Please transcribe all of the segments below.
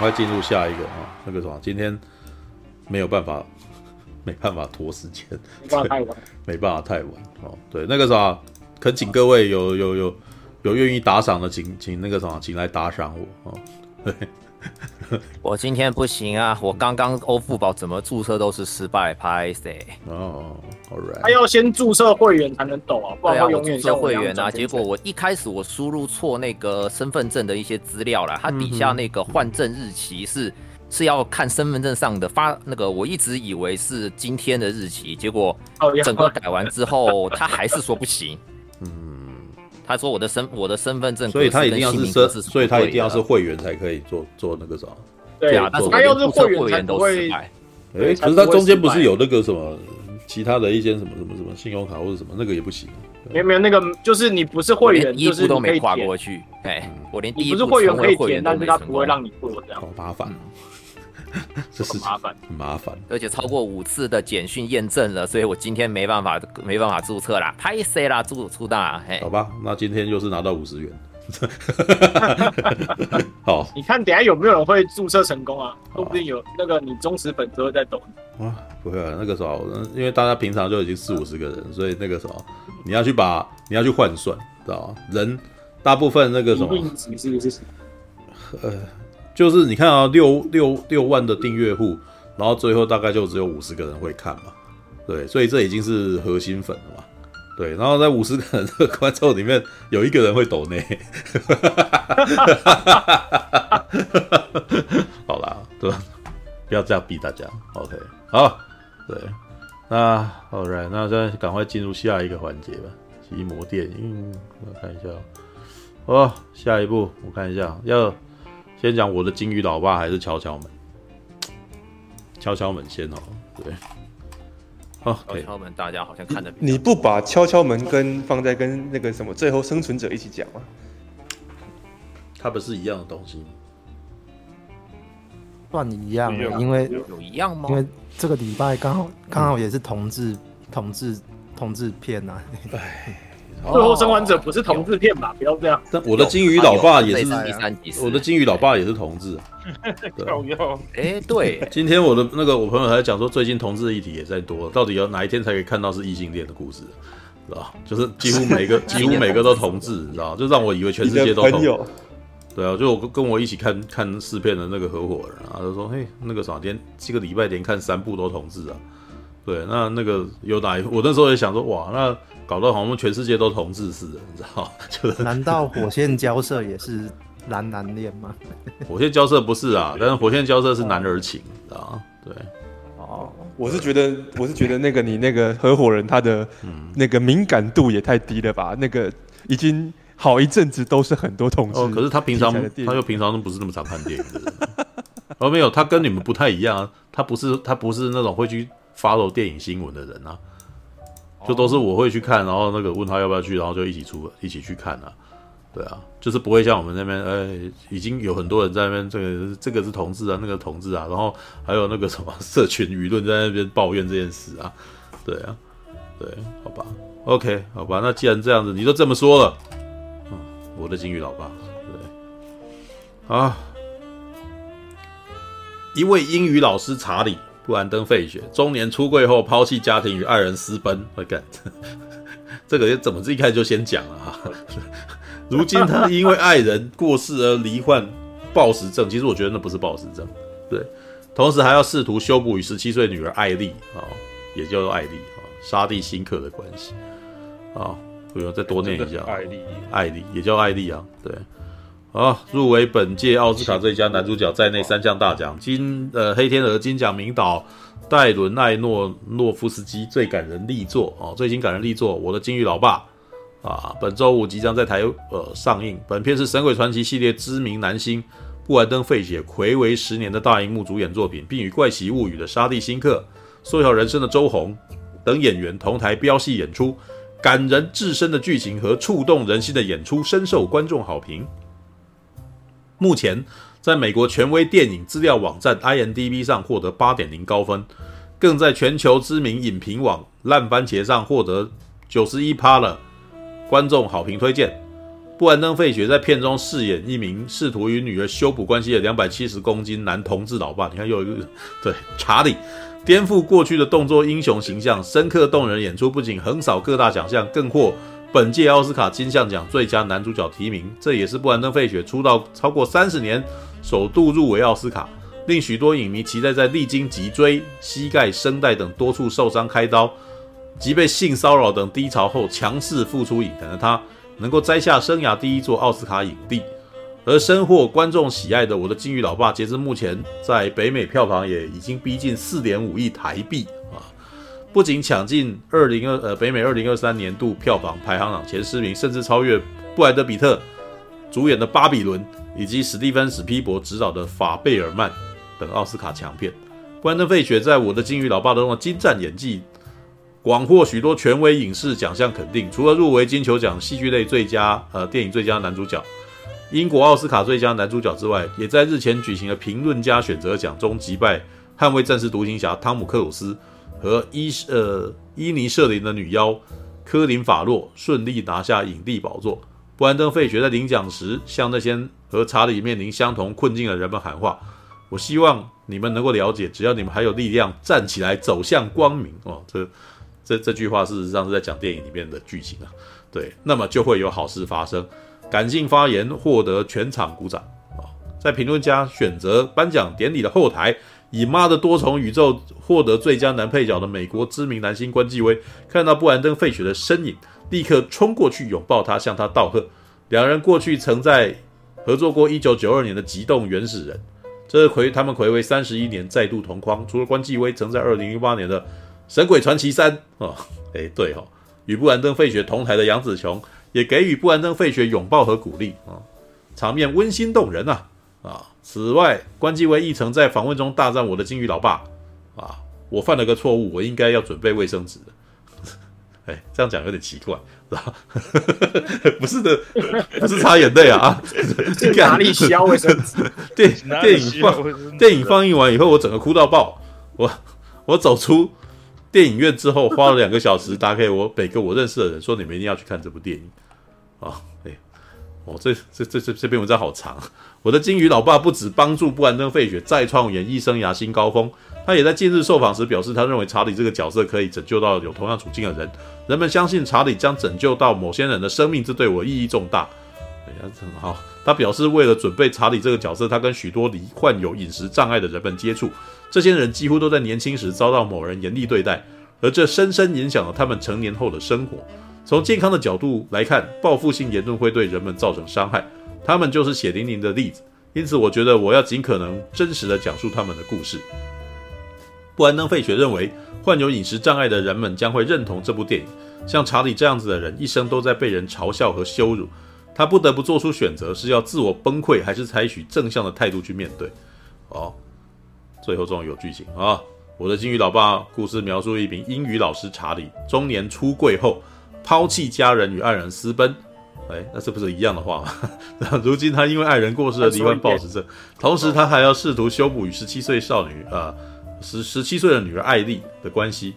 快进入下一个啊，那个什么，今天没有办法，没办法拖时间，没办法太晚，没办法太晚哦。对，那个啥，恳请各位有有有有愿意打赏的，请请那个什么，请来打赏我哦。对。我今天不行啊！我刚刚欧付宝怎么注册都是失败，拍谁。哦，Alright。他要先注册会员才能抖啊，不然会永远注册会员啊。结果我一开始我输入错那个身份证的一些资料了，它底下那个换证日期是、嗯、是要看身份证上的发那个，我一直以为是今天的日期，结果整个改完之后，他还是说不行。嗯。他说我的身我的身份证，所以他一定要是设，所以他一定要是会员才可以做做那个什么。对啊，但是他要是会员都失败。哎，可是他中间不是有那个什么其他的一些什么什么什么信用卡或者什么那个也不行。没有没有那个，就是你不是会员，一步都没跨过去。哎，我连第一步不是会员可以填，但是他不会让你过这样。好麻烦。这是麻烦，很麻烦，而且超过五次的简讯验证了，所以我今天没办法，没办法注册啦，拍谁啦，注出大，嘿，好吧，那今天就是拿到五十元，好，你看等下有没有人会注册成功啊？说不定有那个你忠实粉丝会在抖。啊，不会啊，那个时候，因为大家平常就已经四五十个人，所以那个时候你要去把你要去换算，知道吗？人大部分那个什么，呃。就是你看啊，六六六万的订阅户，然后最后大概就只有五十个人会看嘛，对，所以这已经是核心粉了嘛，对，然后在五十个人的观众里面有一个人会抖内，好啦，对？不要这样逼大家，OK，好，对，那，OK，那现在赶快进入下一个环节吧，奇摩电影，我看一下，哦，下一步我看一下要。先讲我的金鱼老爸还是敲敲门？敲敲门先哦，对，哦，敲敲门，大家好像看得你不把敲敲门跟放在跟那个什么最后生存者一起讲吗？它不是一样的东西吗？算一样，因为有一样吗？因为这个礼拜刚好刚好也是同志同志同志片呐，哎。最后生还者不是同志片吧？不要这样。但我的金鱼老爸也是第三集，我的金鱼老爸也是同志。对，哎，对。今天我的那个我朋友还在讲说，最近同志的议题也在多，到底要哪一天才可以看到是异性恋的故事，知道就是几乎每个 几乎每个都同志，你知道就让我以为全世界都同。对啊，就我跟我一起看看试片的那个合伙人啊，他说：“嘿，那个啥，连这个礼拜连看三部都同志啊。”对，那那个有哪一？我那时候也想说，哇，那。搞得好像全世界都同志似的，你知道？就难道火线交涉也是男男恋吗？火线交涉不是啊，但是火线交涉是男儿情，知道？对。哦，我是觉得，我是觉得那个你那个合伙人他的那个敏感度也太低了吧？那个已经好一阵子都是很多同志。哦，可是他平常他又平常都不是那么常看电影的人。哦，没有，他跟你们不太一样啊，他不是他不是那种会去 follow 电影新闻的人啊。就都是我会去看，然后那个问他要不要去，然后就一起出，一起去看啊。对啊，就是不会像我们那边，哎，已经有很多人在那边，这个这个是同志啊，那个同志啊，然后还有那个什么社群舆论在那边抱怨这件事啊。对啊，对，好吧，OK，好吧，那既然这样子，你都这么说了，嗯，我的金鱼老爸，对，啊，一位英语老师查理。布兰登·费雪中年出柜后抛弃家庭与爱人私奔，我干，这个怎么一开始就先讲了哈？如今他因为爱人过世而罹患暴食症，其实我觉得那不是暴食症，对，同时还要试图修补与十七岁女儿艾莉啊，也叫做艾莉啊，沙地辛克的关系。啊，不用再多念一下，艾莉，艾莉也叫艾莉啊，对。啊，入围本届奥斯卡最佳男主角在内三项大奖，金呃黑天鹅金奖名导戴伦艾诺诺夫斯基最感人力作哦，最新感人力作《我的金鱼老爸》啊，本周五即将在台呃上映。本片是《神鬼传奇》系列知名男星布兰登费雪睽违十年的大荧幕主演作品，并与《怪奇物语》的沙地辛克、缩小人生的周鸿等演员同台飙戏演出，感人至深的剧情和触动人心的演出深受观众好评。目前，在美国权威电影资料网站 IMDB 上获得八点零高分，更在全球知名影评网烂番茄上获得九十一趴的观众好评推荐。布兰登·费雪在片中饰演一名试图与女儿修补关系的两百七十公斤男同志老爸。你看，又一个 对查理颠覆过去的动作英雄形象，深刻动人演出，不仅横扫各大奖项，更获本届奥斯卡金像奖最佳男主角提名。这也是布兰登·费雪出道超过三十年首度入围奥斯卡，令许多影迷期待在历经脊椎、膝盖、声带等多处受伤开刀及被性骚扰等低潮后，强势复出影坛的他。能够摘下生涯第一座奥斯卡影帝，而深获观众喜爱的《我的金鱼老爸》，截至目前在北美票房也已经逼近四点五亿台币！不仅抢进二零二呃北美二零二三年度票房排行榜前十名，甚至超越布莱德彼特主演的《巴比伦》以及史蒂芬史皮伯执导的《法贝尔曼》等奥斯卡强片。布兰登费雪在《我的鲸鱼老爸》中的精湛演技。广获许多权威影视奖项肯定，除了入围金球奖戏剧类最佳呃电影最佳男主角、英国奥斯卡最佳男主角之外，也在日前举行的评论家选择奖中击败《捍卫战士》独行侠汤姆克鲁斯和伊呃伊尼舍林的女妖科林法洛，顺利拿下影帝宝座。布兰登费雪在领奖时向那些和查理面临相同困境的人们喊话：“我希望你们能够了解，只要你们还有力量，站起来走向光明。”哦，这。这这句话事实上是在讲电影里面的剧情啊，对，那么就会有好事发生。感性发言获得全场鼓掌啊！在评论家选择颁奖典礼的后台，以《妈的多重宇宙》获得最佳男配角的美国知名男星关继威，看到布兰登·费雪的身影，立刻冲过去拥抱他，向他道贺。两人过去曾在合作过1992年的《极冻原始人》，这是睽他们睽违三十一年再度同框。除了关继威曾在2008年的《神鬼传奇三》哦，哎，对哈、哦，与布兰登·费雪同台的杨紫琼也给予布兰登·费雪拥抱和鼓励啊、哦，场面温馨动人啊啊！此外，关继威亦曾在访问中大赞我的金鱼老爸啊，我犯了个错误，我应该要准备卫生纸的。哎，这样讲有点奇怪，是吧？不是的，不是擦眼泪啊！哪里需要卫生纸？电电影放电影放映完以后，我整个哭到爆，我我走出。电影院之后花了两个小时打给我每个我认识的人，说你们一定要去看这部电影啊！哎，哦，这这这这这篇文章好长。我的鲸鱼老爸不止帮助布兰登·费雪再创演艺生涯新高峰，他也在近日受访时表示，他认为查理这个角色可以拯救到有同样处境的人。人们相信查理将拯救到某些人的生命，这对我意义重大。哎呀，很好。他表示，为了准备查理这个角色，他跟许多罹患有饮食障碍的人们接触。这些人几乎都在年轻时遭到某人严厉对待，而这深深影响了他们成年后的生活。从健康的角度来看，报复性言论会对人们造成伤害，他们就是血淋淋的例子。因此，我觉得我要尽可能真实地讲述他们的故事。布兰登·费雪认为，患有饮食障碍的人们将会认同这部电影。像查理这样子的人，一生都在被人嘲笑和羞辱，他不得不做出选择：是要自我崩溃，还是采取正向的态度去面对？哦。最后终于有剧情啊！我的金鱼老爸故事描述一名英语老师查理中年出柜后抛弃家人与爱人私奔，哎，那这不是一样的话吗？如今他因为爱人过世而罹患暴食症，同时他还要试图修补与十七岁少女啊十十七岁的女儿艾丽的关系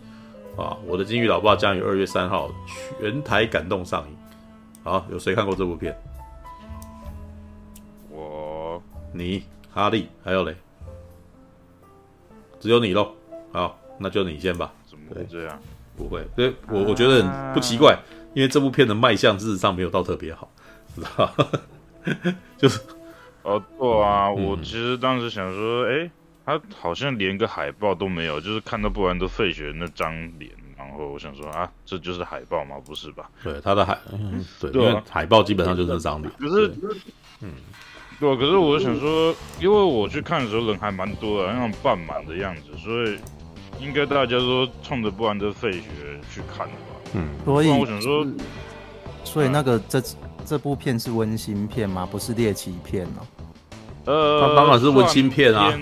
啊！我的金鱼老爸将于二月三号全台感动上映。好，有谁看过这部片？我、你、哈利还有嘞？只有你喽，好，那就你先吧。怎么会这样？不会，对我我觉得很不奇怪，因为这部片的卖相事实上没有到特别好，知 道就是，哦，对啊，嗯、我其实当时想说，哎、欸，他好像连个海报都没有，就是看到布兰德费雪那张脸，然后我想说啊，这就是海报吗？不是吧？对，他的海，嗯，对，对啊、因为海报基本上就是这张脸。可是，对嗯。对，可是我想说，因为我去看的时候人还蛮多的，那种半满的样子，所以应该大家都冲着布兰德费雪去看的吧？嗯，所以我想说，所以那个这这部片是温馨片吗？不是猎奇片哦。呃，它当然是温馨片啊。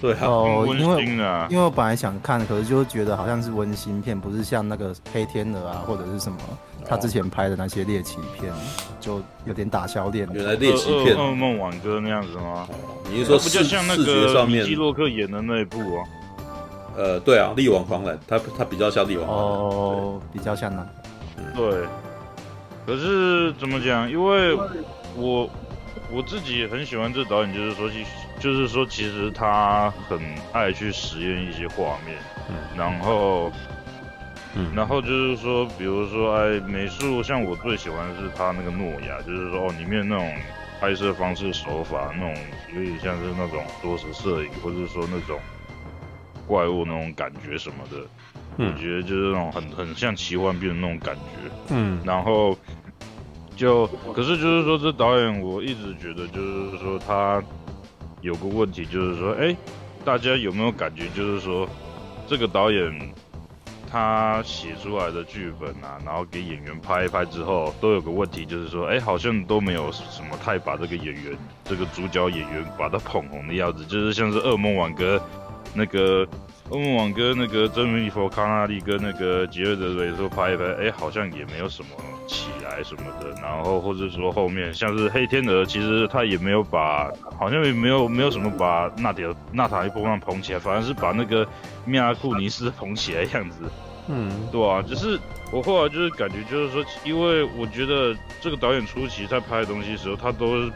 对啊，哦，啊，因为因为我本来想看，可是就觉得好像是温馨片，不是像那个黑天鹅啊或者是什么。他之前拍的那些猎奇片，就有点打消点。原来猎奇片，噩梦挽歌那样子吗？你是说不就像那个米基洛克演的那一部啊？呃，对啊，力挽狂澜，他他比较像力挽狂澜，哦，比较像那。对。可是怎么讲？因为我我自己也很喜欢这导演，就是说，其就是说，其实他很爱去实验一些画面，嗯，然后，嗯，然后就是说，比如说，哎，美术，像我最喜欢的是他那个诺亚，就是说，哦，里面那种拍摄方式手法，那种有点像是那种多时摄影，或者说那种怪物那种感觉什么的。我觉得就是那种很很像奇幻片的那种感觉，嗯，然后就可是就是说这导演我一直觉得就是说他有个问题就是说，哎，大家有没有感觉就是说这个导演他写出来的剧本啊，然后给演员拍一拍之后，都有个问题就是说，哎，好像都没有什么太把这个演员这个主角演员把他捧红的样子，就是像是《噩梦挽歌》那个。欧盟网跟那个珍妮佛康纳利跟那个杰瑞德瑞说拍一拍，哎，好像也没有什么起来什么的。然后或者说后面像是黑天鹅，其实他也没有把，好像也没有没有什么把纳迪纳塔利波曼捧起来，反而是把那个米亚库尼斯捧起来样子。嗯，对啊，只是我后来就是感觉就是说，因为我觉得这个导演初期在拍的东西的时候，他都是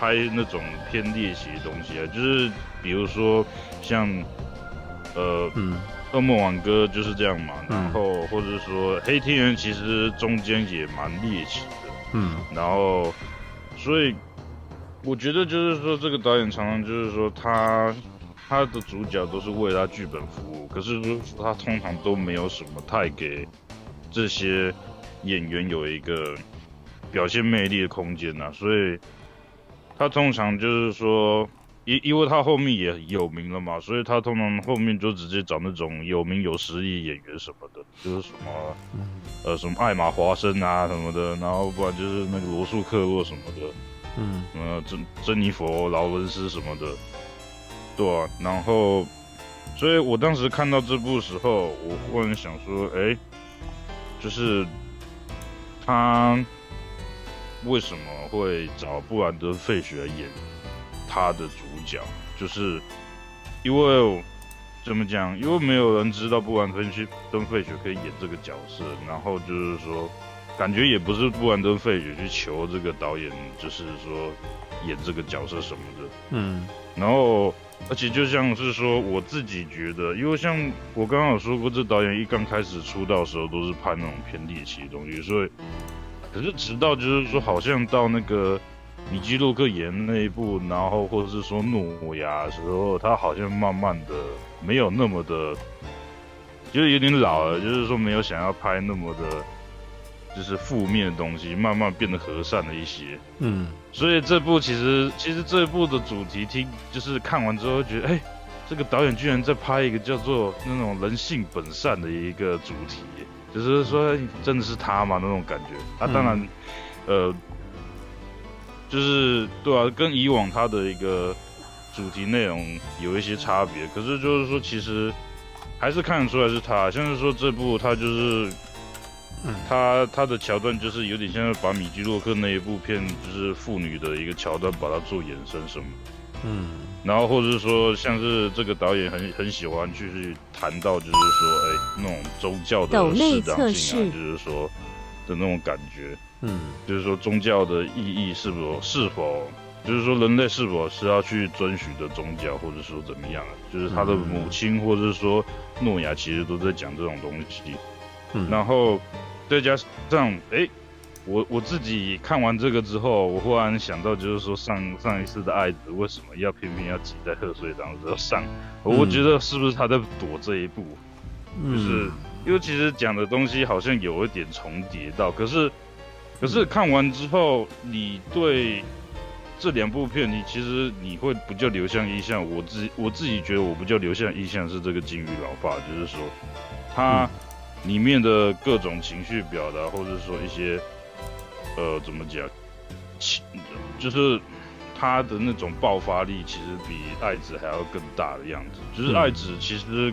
拍那种偏猎奇的东西啊，就是比如说像。呃，嗯，噩梦挽歌就是这样嘛，嗯、然后或者说黑天人其实中间也蛮猎奇的，嗯，然后所以我觉得就是说这个导演常常就是说他他的主角都是为他剧本服务，可是他通常都没有什么太给这些演员有一个表现魅力的空间呐、啊，所以他通常就是说。因因为他后面也有名了嘛，所以他通常后面就直接找那种有名有实力演员什么的，就是什么，呃，什么艾玛华生啊什么的，然后不然就是那个罗素克洛什么的，嗯，呃，珍珍妮佛劳伦斯什么的，对啊，然后，所以我当时看到这部时候，我忽然想说，哎，就是他为什么会找布兰德·费雪来演他的主角？就是因为怎么讲？因为没有人知道布兰登·登费雪可以演这个角色，然后就是说，感觉也不是布兰登·费雪去求这个导演，就是说演这个角色什么的。嗯，然后而且就像是说，我自己觉得，因为像我刚刚有说过，这导演一刚开始出道的时候都是拍那种偏猎奇的东西，所以可是直到就是说，好像到那个。米基洛克演那一部，然后或者是说诺亚的时候，他好像慢慢的没有那么的，就是有点老了，就是说没有想要拍那么的，就是负面的东西，慢慢变得和善了一些。嗯，所以这部其实其实这部的主题听，就是看完之后觉得，哎，这个导演居然在拍一个叫做那种人性本善的一个主题，就是说真的是他吗？那种感觉。啊，当然，嗯、呃。就是对啊，跟以往他的一个主题内容有一些差别，可是就是说，其实还是看得出来是他。像是说这部他就是，他他的桥段就是有点像是把米基洛克那一部片就是妇女的一个桥段把它做延伸什么，嗯，然后或者是说像是这个导演很很喜欢去谈到就是说，哎，那种宗教的适当性啊，就是说的那种感觉。嗯，就是说宗教的意义是否是否，就是说人类是否是要去遵循的宗教，或者说怎么样啊？就是他的母亲，或者是说诺亚，其实都在讲这种东西。嗯，然后再加上，哎、欸，我我自己看完这个之后，我忽然想到，就是说上上一次的爱子为什么要偏偏要挤在贺岁档的时候上？我觉得是不是他在躲这一步？嗯就是因为其实讲的东西好像有一点重叠到，可是。可是看完之后，你对这两部片，你其实你会不叫留下印象。我自我自己觉得，我不叫留下印象是这个金鱼老爸，就是说他里面的各种情绪表达，或者说一些呃怎么讲，情就是他的那种爆发力，其实比爱子还要更大的样子。就是爱子其实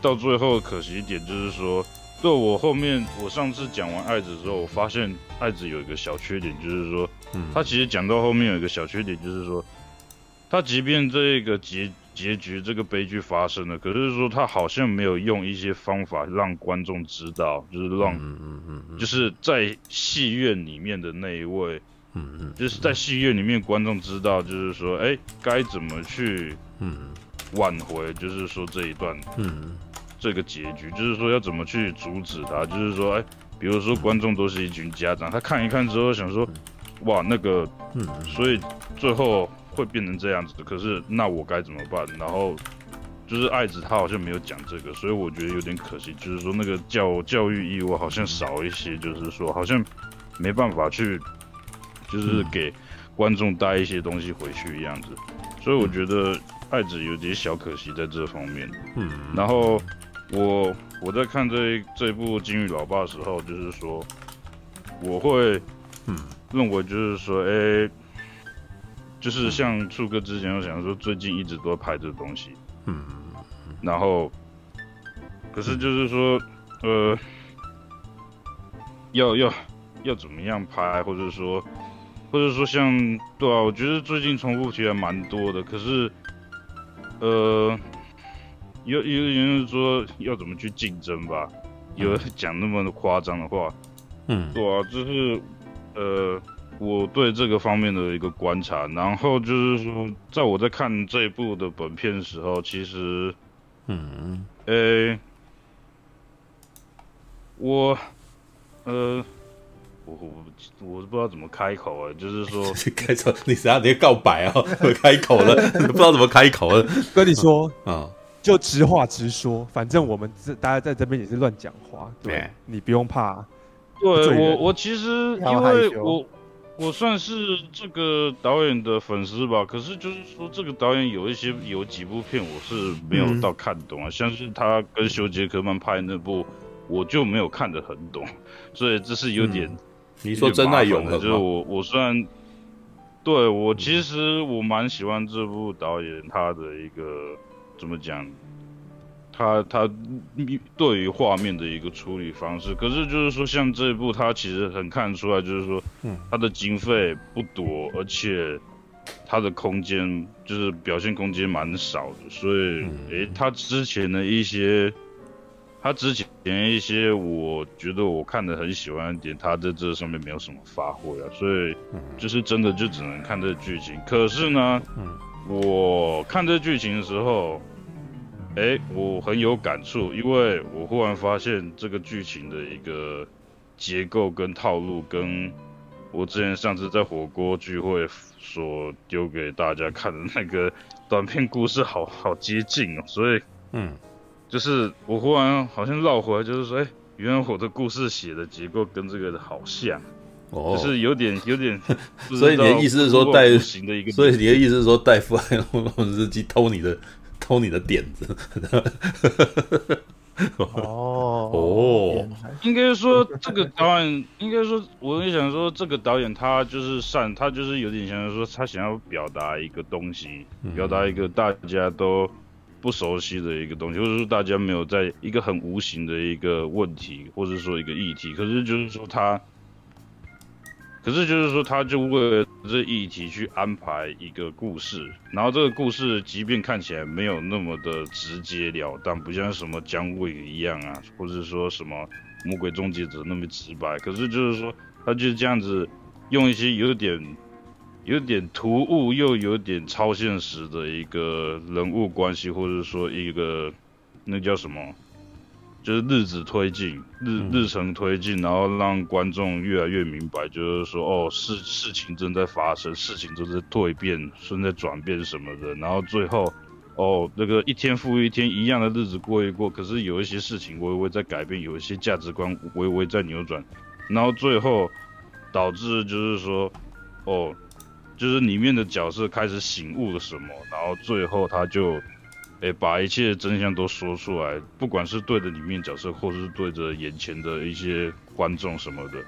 到最后可惜一点，就是说。对，我后面我上次讲完爱子之后，我发现爱子有一个小缺点，就是说，嗯，他其实讲到后面有一个小缺点，就是说，他即便这个结结局这个悲剧发生了，可是说他好像没有用一些方法让观众知道，就是让，嗯嗯嗯嗯，就是在戏院里面的那一位，嗯嗯，就是在戏院里面观众知道，就是说，哎，该怎么去，嗯挽回，就是说这一段，嗯这个结局，就是说要怎么去阻止他，就是说，哎，比如说观众都是一群家长，他看一看之后想说，哇，那个，嗯，所以最后。会变成这样子的，可是那我该怎么办？然后就是爱子他好像没有讲这个，所以我觉得有点可惜。就是说那个教教育义务好像少一些，就是说好像没办法去，就是给观众带一些东西回去一样子。所以我觉得爱子有点小可惜在这方面。嗯，然后我我在看这这部《金鱼老爸》的时候，就是说我会嗯认为就是说哎。欸就是像树哥之前有想说，最近一直都在拍这个东西，嗯，然后，可是就是说，呃，要要要怎么样拍，或者说，或者说像，对啊，我觉得最近重复题还蛮多的，可是，呃，有有人说要怎么去竞争吧，有讲那么夸张的话，嗯，对啊，就是，呃。我对这个方面的一个观察，然后就是说，在我在看这一部的本片的时候，其实，嗯，诶、欸，我，呃，我我我不知道怎么开口啊，就是说，开口，你啥？你要告白啊？开口了，不知道怎么开口了。跟你说啊，就直话直说，反正我们这大家在这边也是乱讲话，对，对你不用怕。对我，我其实因为我。我算是这个导演的粉丝吧，可是就是说，这个导演有一些有几部片我是没有到看懂啊，嗯、像是他跟修杰克曼拍那部，我就没有看得很懂，所以这是有点。嗯、你说真爱永恒，就是我我虽然对我其实我蛮喜欢这部导演他的一个怎么讲。他他对于画面的一个处理方式，可是就是说，像这一部，他其实很看出来，就是说，他的经费不多，而且他的空间就是表现空间蛮少的，所以，诶，他之前的一些，他之前一些，我觉得我看的很喜欢的点，他在这上面没有什么发挥啊，所以，就是真的就只能看这个剧情。可是呢，我看这剧情的时候。哎、欸，我很有感触，因为我忽然发现这个剧情的一个结构跟套路，跟我之前上次在火锅聚会所丢给大家看的那个短片故事好好接近哦，所以，嗯，就是我忽然好像绕回来，就是说，哎、欸，原来我的故事写的结构跟这个好像，哦，就是有点有点，所以你的意思是说带行的一个，所以你的意思是说带富爱龙日记偷你的。偷你的点子 哦哦，应该说这个导演，应该说我也想说这个导演他就是善，他就是有点像说他想要表达一个东西，表达一个大家都不熟悉的一个东西，或者说大家没有在一个很无形的一个问题，或者说一个议题，可是就是说他。可是就是说，他就为了这议题去安排一个故事，然后这个故事即便看起来没有那么的直截了当，不像什么姜伟一样啊，或者说什么魔鬼终结者那么直白。可是就是说，他就是这样子用一些有点、有点突兀又有点超现实的一个人物关系，或者说一个那叫什么？就是日子推进，日日程推进，然后让观众越来越明白，就是说，哦，事事情正在发生，事情正在蜕变，正在转变什么的，然后最后，哦，那个一天复一天一样的日子过一过，可是有一些事情微微在改变，有一些价值观微微在扭转，然后最后导致就是说，哦，就是里面的角色开始醒悟了什么，然后最后他就。哎、把一切真相都说出来，不管是对着里面角色，或是对着眼前的一些观众什么的，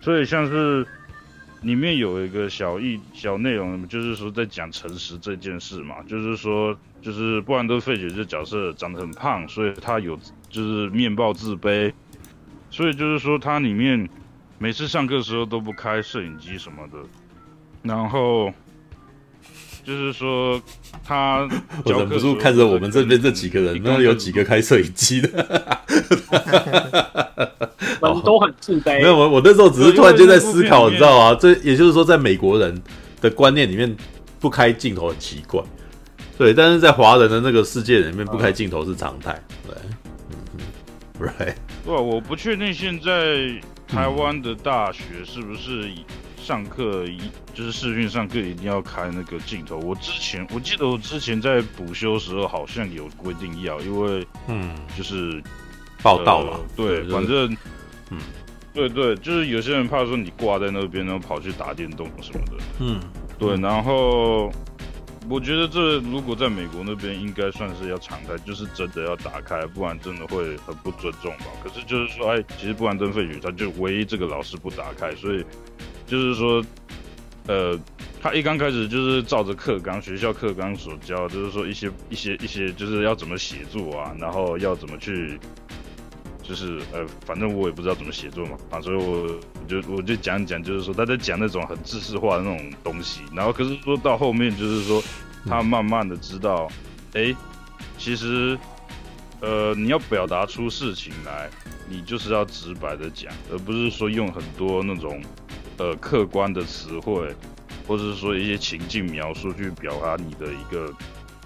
所以像是里面有一个小意小内容，就是说在讲诚实这件事嘛，就是说，就是布兰登·费雪这角色长得很胖，所以他有就是面貌自卑，所以就是说他里面每次上课时候都不开摄影机什么的，然后。就是说他 我忍不住看着我们这边这几个人，那有几个开摄影机的，我们都很自卑。没有，我我那时候只是突然间在思考，你知道吗？这也就是说，在美国人的观念里面，不开镜头很奇怪。对，但是在华人的那个世界里面，不开镜头是常态。对，嗯嗯，right。对，我不确定现在台湾的大学是不是上课一就是视讯上课一定要开那个镜头。我之前我记得我之前在补修时候好像有规定要，因为嗯，就是报道嘛。对，反正嗯，对对，就是有些人怕说你挂在那边，然后跑去打电动什么的。嗯，对，然后。我觉得这如果在美国那边应该算是要敞开，就是真的要打开，不然真的会很不尊重吧。可是就是说，哎，其实布兰登费雪他就唯一这个老师不打开，所以就是说，呃，他一刚开始就是照着课纲学校课纲所教，就是说一些一些一些就是要怎么写作啊，然后要怎么去。就是呃，反正我也不知道怎么写作嘛，啊，所以我就我就讲讲，就是说他在讲那种很知识化的那种东西，然后可是说到后面，就是说他慢慢的知道，哎、其实呃，你要表达出事情来，你就是要直白的讲，而不是说用很多那种呃客观的词汇，或者是说一些情境描述去表达你的一个。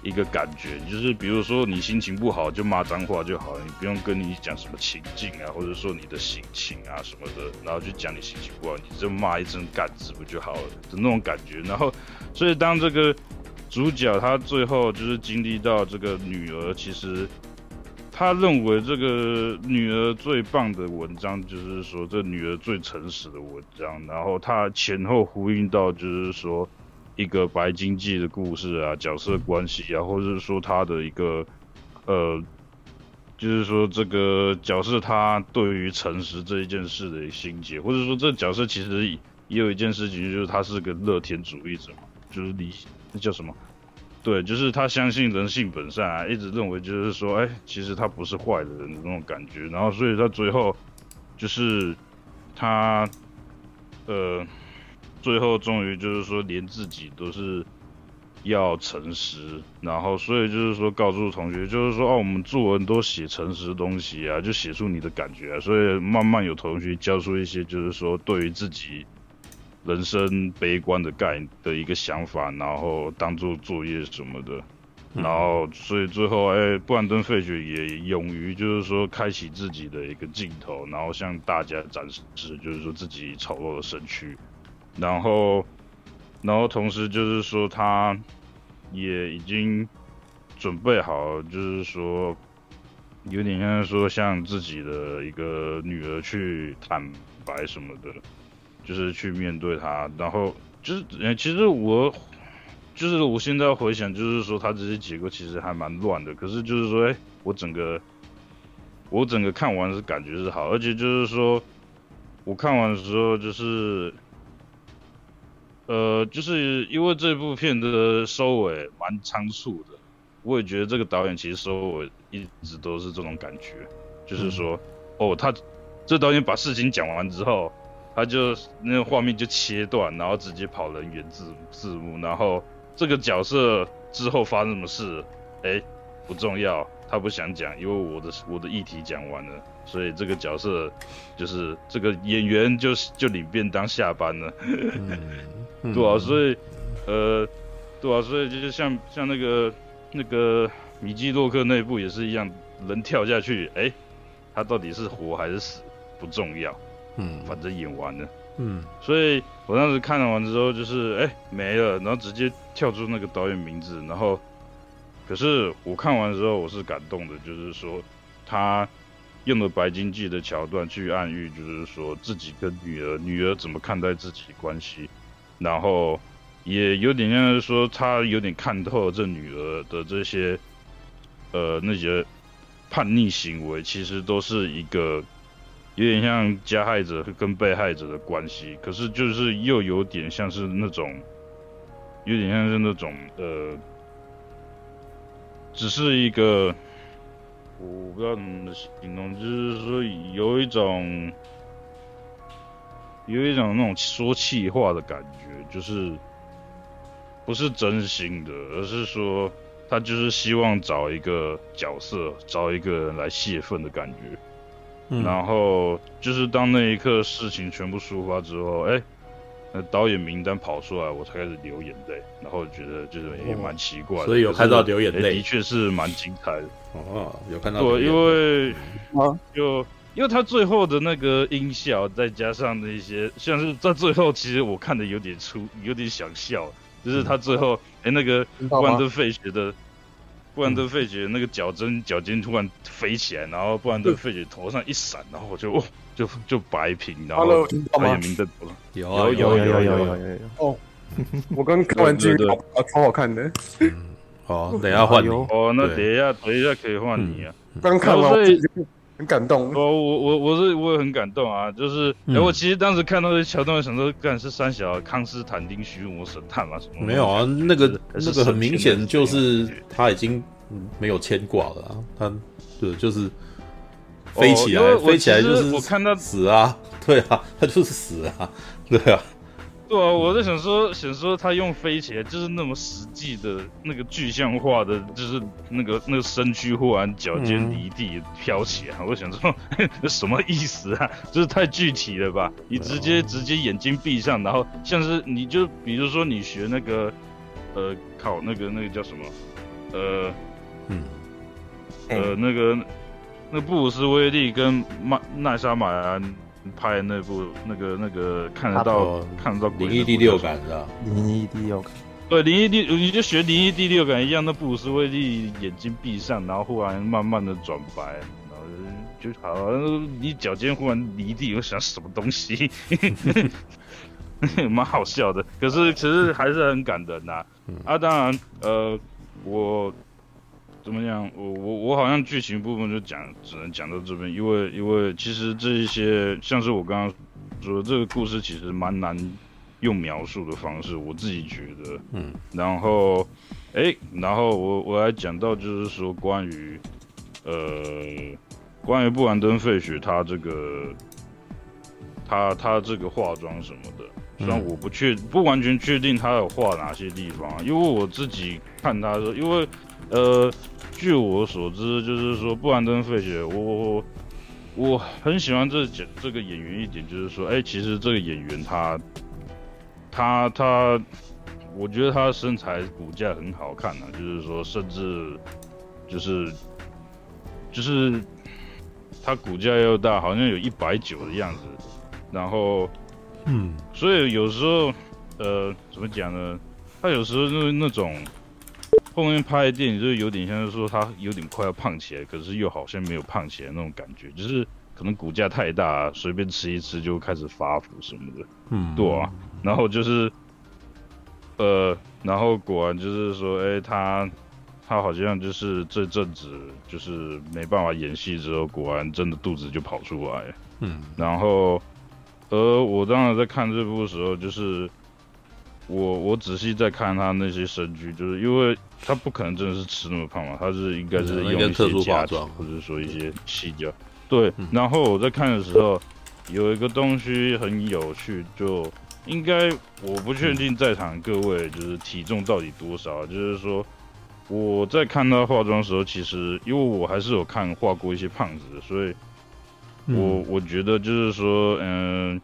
一个感觉，就是比如说你心情不好就骂脏话就好了，你不用跟你讲什么情境啊，或者说你的心情啊什么的，然后就讲你心情不好，你就骂一声干字不就好了的那种感觉。然后，所以当这个主角他最后就是经历到这个女儿，其实他认为这个女儿最棒的文章就是说这女儿最诚实的文章，然后他前后呼应到就是说。一个白经济的故事啊，角色关系啊，或者是说他的一个，呃，就是说这个角色他对于诚实这一件事的心结，或者说这角色其实也有一件事情，就是他是个乐天主义者嘛，就是理那叫什么？对，就是他相信人性本善啊，一直认为就是说，哎，其实他不是坏的人的那种感觉，然后所以他最后就是他，呃。最后终于就是说，连自己都是要诚实，然后所以就是说，告诉同学，就是说，哦，我们作文都写诚实的东西啊，就写出你的感觉啊。所以慢慢有同学教出一些，就是说，对于自己人生悲观的概的一个想法，然后当做作业什么的。然后所以最后，哎，布兰登费雪也勇于就是说，开启自己的一个镜头，然后向大家展示，就是说自己丑陋的身躯。然后，然后同时就是说，他也已经准备好，就是说，有点像说向自己的一个女儿去坦白什么的，就是去面对他。然后就是，其实我就是我现在回想，就是说他这些结构其实还蛮乱的。可是就是说，哎，我整个我整个看完是感觉是好，而且就是说我看完的时候就是。呃，就是因为这部片的收尾蛮仓促的，我也觉得这个导演其实收尾一直都是这种感觉，就是说，嗯、哦，他这导演把事情讲完之后，他就那个画面就切断，然后直接跑人员字字幕，然后这个角色之后发生什么事，哎，不重要，他不想讲，因为我的我的议题讲完了，所以这个角色就是这个演员就就领便当下班了。嗯对啊，所以，呃，对啊，所以就是像像那个那个米基洛克那部也是一样，人跳下去，哎，他到底是活还是死不重要，嗯，反正演完了，嗯，所以我当时看了完之后就是哎没了，然后直接跳出那个导演名字，然后，可是我看完之后我是感动的，就是说他用了白金记的桥段去暗喻，就是说自己跟女儿，女儿怎么看待自己关系。然后也有点像是说，他有点看透这女儿的这些，呃，那些叛逆行为，其实都是一个有点像加害者跟被害者的关系。可是就是又有点像是那种，有点像是那种呃，只是一个，我不知道怎么形容，就是说有一种。有一种那种说气话的感觉，就是不是真心的，而是说他就是希望找一个角色，找一个人来泄愤的感觉。嗯、然后就是当那一刻事情全部抒发之后，哎，那导演名单跑出来，我才开始流眼泪。然后觉得就是也蛮奇怪的，所以有看到流眼泪，的确是蛮精彩的。哦，有看到。对，因为啊，就因为他最后的那个音效，再加上那些，像是在最后，其实我看的有点出，有点想笑。就是他最后，哎、嗯，那个布兰登费雪的，布兰登费姐那个脚针脚尖突然飞起来，然后布兰登费姐头上一闪，然后我就就就白屏，然后他也明灯了。有有有有有有有哦，我刚看完剧，超好看的。哦，等一下换你。哦，那等一下等一下可以换你啊。刚看完。很感动我，我我我是我也很感动啊，就是，哎、嗯，我其实当时看到这桥段，想说，干是三小康斯坦丁徐魔神探嘛什么？没有啊，那个那个很明显就是他已经没有牵挂了啊，他对就是飞起来，哦、飞起来就是我看到死啊，对啊，他就是死啊，对啊。对啊，我在想说，想说他用飞起来，就是那么实际的那个具象化的，就是那个那个身躯忽然脚尖离地飘起来，嗯、我想说 这什么意思啊？就是太具体了吧？你直接直接眼睛闭上，然后像是你就比如说你学那个呃考那个那个叫什么呃嗯呃那个那布鲁斯威利跟麦奈莎马兰。拍那部那个那个看得到看得到灵异第六感是吧？灵异第六感，对灵异第你就学灵异第六感一样，那布鲁斯威利眼睛闭上，然后忽然慢慢的转白，然后就好像你脚尖忽然离地，我想什么东西，蛮好笑的。可是其实还是很感人呐、啊。啊，当然呃我。怎么样？我我我好像剧情部分就讲，只能讲到这边，因为因为其实这一些像是我刚刚说的这个故事，其实蛮难用描述的方式，我自己觉得，嗯，然后，哎，然后我我来讲到就是说关于，呃，关于布兰登费雪他这个，他他这个化妆什么的，虽然我不确不完全确定他有画哪些地方，因为我自己看他的，因为。呃，据我所知，就是说布兰登费雪，我我我很喜欢这这个演员一点，就是说，哎，其实这个演员他他他，我觉得他身材骨架很好看啊，就是说，甚至就是就是他骨架又大，好像有一百九的样子，然后嗯，所以有时候呃，怎么讲呢？他有时候就是那种。后面拍的电影就是有点像是说他有点快要胖起来，可是又好像没有胖起来那种感觉，就是可能骨架太大，随便吃一吃就开始发福什么的。嗯，对啊。然后就是，呃，然后果然就是说，哎、欸，他他好像就是这阵子就是没办法演戏之后，果然真的肚子就跑出来。嗯，然后，呃我当时在看这部的时候，就是。我我仔细在看他那些身躯，就是因为他不可能真的是吃那么胖嘛，他是应该是用一些假装，或者说一些细胶。对，然后我在看的时候，有一个东西很有趣，就应该我不确定在场各位就是体重到底多少，就是说我在看他化妆的时候，其实因为我还是有看画过一些胖子的，所以我我觉得就是说，嗯。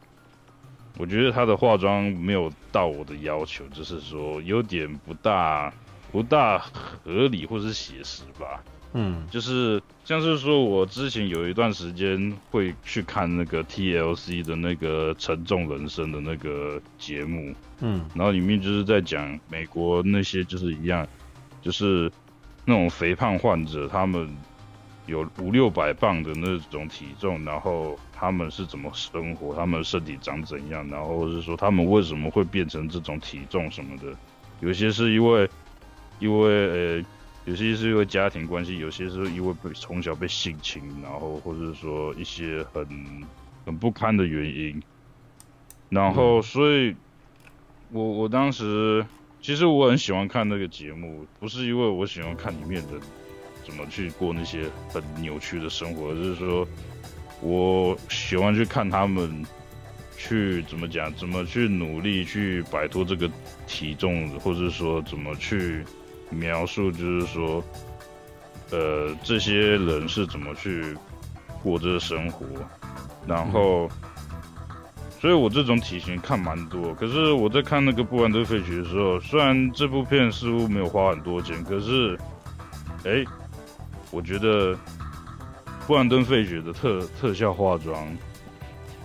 我觉得他的化妆没有到我的要求，就是说有点不大不大合理或是写实吧。嗯，就是像是说我之前有一段时间会去看那个 TLC 的那个沉重人生的那个节目，嗯，然后里面就是在讲美国那些就是一样，就是那种肥胖患者他们。有五六百磅的那种体重，然后他们是怎么生活，他们身体长怎样，然后是说他们为什么会变成这种体重什么的，有些是因为，因为呃，有些是因为家庭关系，有些是因为被从小被性侵，然后或者说一些很很不堪的原因，然后所以，我我当时其实我很喜欢看那个节目，不是因为我喜欢看里面的。怎么去过那些很扭曲的生活？就是说，我喜欢去看他们去怎么讲，怎么去努力去摆脱这个体重，或者说怎么去描述，就是说，呃，这些人是怎么去过这个生活，然后。嗯所以我这种体型看蛮多，可是我在看那个布兰登费雪的时候，虽然这部片似乎没有花很多钱，可是，哎、欸，我觉得布兰登费雪的特特效化妆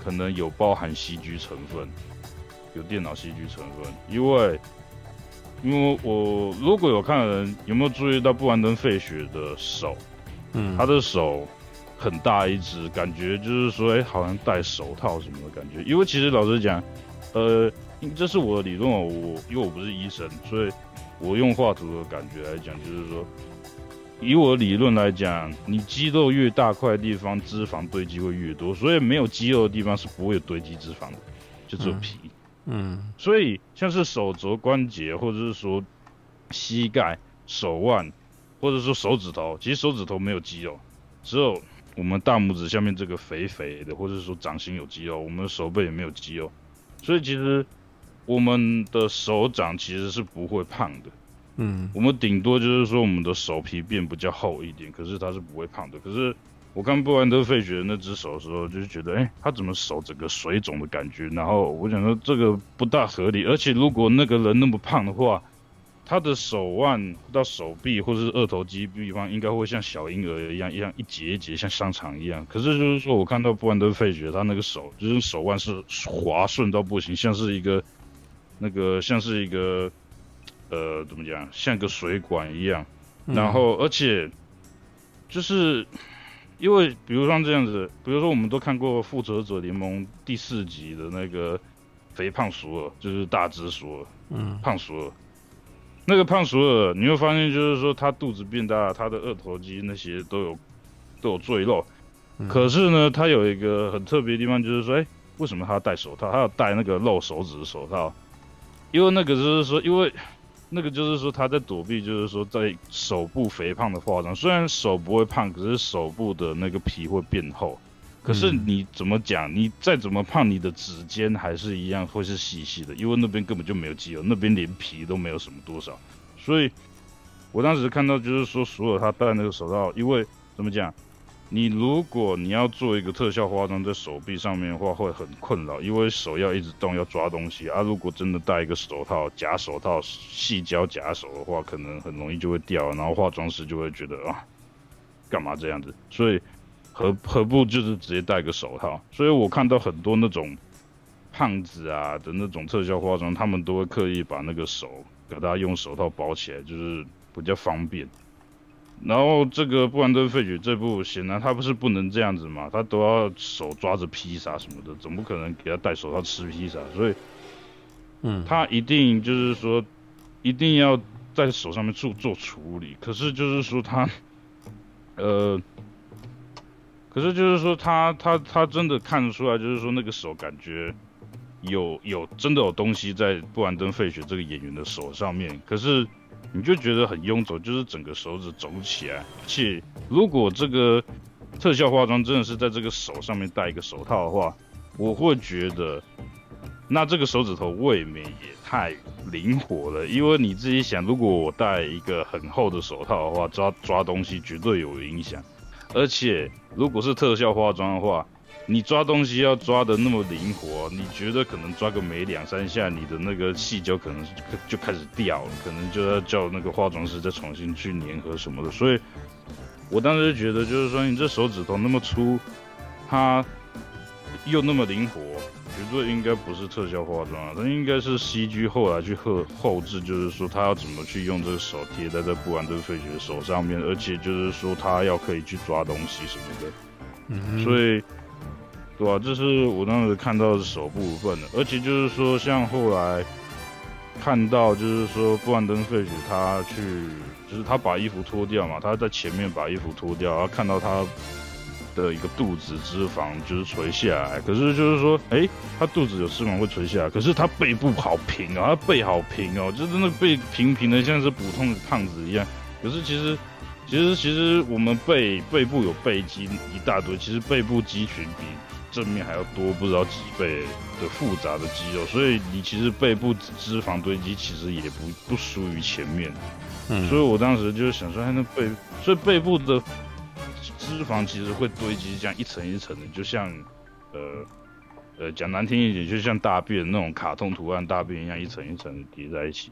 可能有包含 CG 成分，有电脑 CG 成分，因为因为我如果有看的人有没有注意到布兰登费雪的手，嗯，他的手。很大一只，感觉就是说，哎、欸，好像戴手套什么的感觉。因为其实老实讲，呃，这是我的理论哦。我因为我不是医生，所以我用画图的感觉来讲，就是说，以我理论来讲，你肌肉越大块的地方，脂肪堆积会越多。所以没有肌肉的地方是不会有堆积脂肪的，就只有皮。嗯。嗯，所以像是手肘关节，或者是说膝盖、手腕，或者说手指头，其实手指头没有肌肉，只有。我们大拇指下面这个肥肥的，或者说掌心有肌肉，我们的手背也没有肌肉，所以其实我们的手掌其实是不会胖的。嗯，我们顶多就是说我们的手皮变比较厚一点，可是它是不会胖的。可是我看布兰登费雪的那只手的时候，就是觉得，哎，他怎么手整个水肿的感觉？然后我想说这个不大合理，而且如果那个人那么胖的话。他的手腕到手臂或是二头肌地方，应该会像小婴儿一样，一样一节一节像香肠一样。可是就是说，我看到布兰登费雪他那个手，就是手腕是滑顺到不行，像是一个那个像是一个呃怎么讲，像个水管一样。然后而且就是因为比如像这样子，比如说我们都看过《复仇者联盟》第四集的那个肥胖索尔，就是大只索尔，嗯，胖索尔。那个胖索尔，你会发现就是说他肚子变大，他的二头肌那些都有都有赘肉，嗯、可是呢，他有一个很特别的地方，就是说，哎，为什么他要戴手套？他要戴那个露手指的手套，因为那个就是说，因为那个就是说他在躲避，就是说在手部肥胖的化妆。虽然手不会胖，可是手部的那个皮会变厚。可是你怎么讲？你再怎么胖，你的指尖还是一样会是细细的，因为那边根本就没有肌肉，那边连皮都没有什么多少。所以，我当时看到就是说，所有他戴那个手套，因为怎么讲？你如果你要做一个特效化妆在手臂上面的话，会很困扰，因为手要一直动，要抓东西啊。如果真的戴一个手套，假手套、细胶假手的话，可能很容易就会掉，然后化妆师就会觉得啊，干嘛这样子？所以。何何不就是直接戴个手套？所以我看到很多那种胖子啊的那种特效化妆，他们都会刻意把那个手给大家用手套包起来，就是比较方便。然后这个布兰登费雪这部显然他不是不能这样子嘛，他都要手抓着披萨什么的，总不可能给他戴手套吃披萨，所以，嗯，他一定就是说一定要在手上面做做处理。可是就是说他，呃。可是就是说他，他他他真的看得出来，就是说那个手感觉有有真的有东西在布兰登费雪这个演员的手上面。可是你就觉得很臃肿，就是整个手指肿起来。且如果这个特效化妆真的是在这个手上面戴一个手套的话，我会觉得那这个手指头未免也太灵活了。因为你自己想，如果我戴一个很厚的手套的话，抓抓东西绝对有影响。而且，如果是特效化妆的话，你抓东西要抓的那么灵活，你觉得可能抓个没两三下，你的那个细胶可能就开始掉了，可能就要叫那个化妆师再重新去粘合什么的。所以，我当时就觉得，就是说你这手指头那么粗，它又那么灵活。绝对应该不是特效化妆啊，它应该是 CG 后来去后后置，就是说他要怎么去用这个手贴在这布兰登费雪的手上面，而且就是说他要可以去抓东西什么的，嗯，所以，对吧？这是我当时看到的手部分的，而且就是说像后来看到就是说布兰登费雪他去，就是他把衣服脱掉嘛，他在前面把衣服脱掉，然后看到他。的一个肚子脂肪就是垂下来，可是就是说，哎、他肚子有脂肪会垂下来，可是他背部好平啊，他背好平哦，就真的背平平的，像是普通的胖子一样。可是其实其实其实我们背背部有背肌一大堆，其实背部肌群比正面还要多不知道几倍的复杂的肌肉，所以你其实背部脂肪堆积其实也不不输于前面。嗯，所以我当时就是想说，哎，那背，所以背部的脂肪其实会堆积这样一层一层的，就像，呃，呃，讲难听一点，就像大便那种卡通图案大便一样，一层一层叠在一起。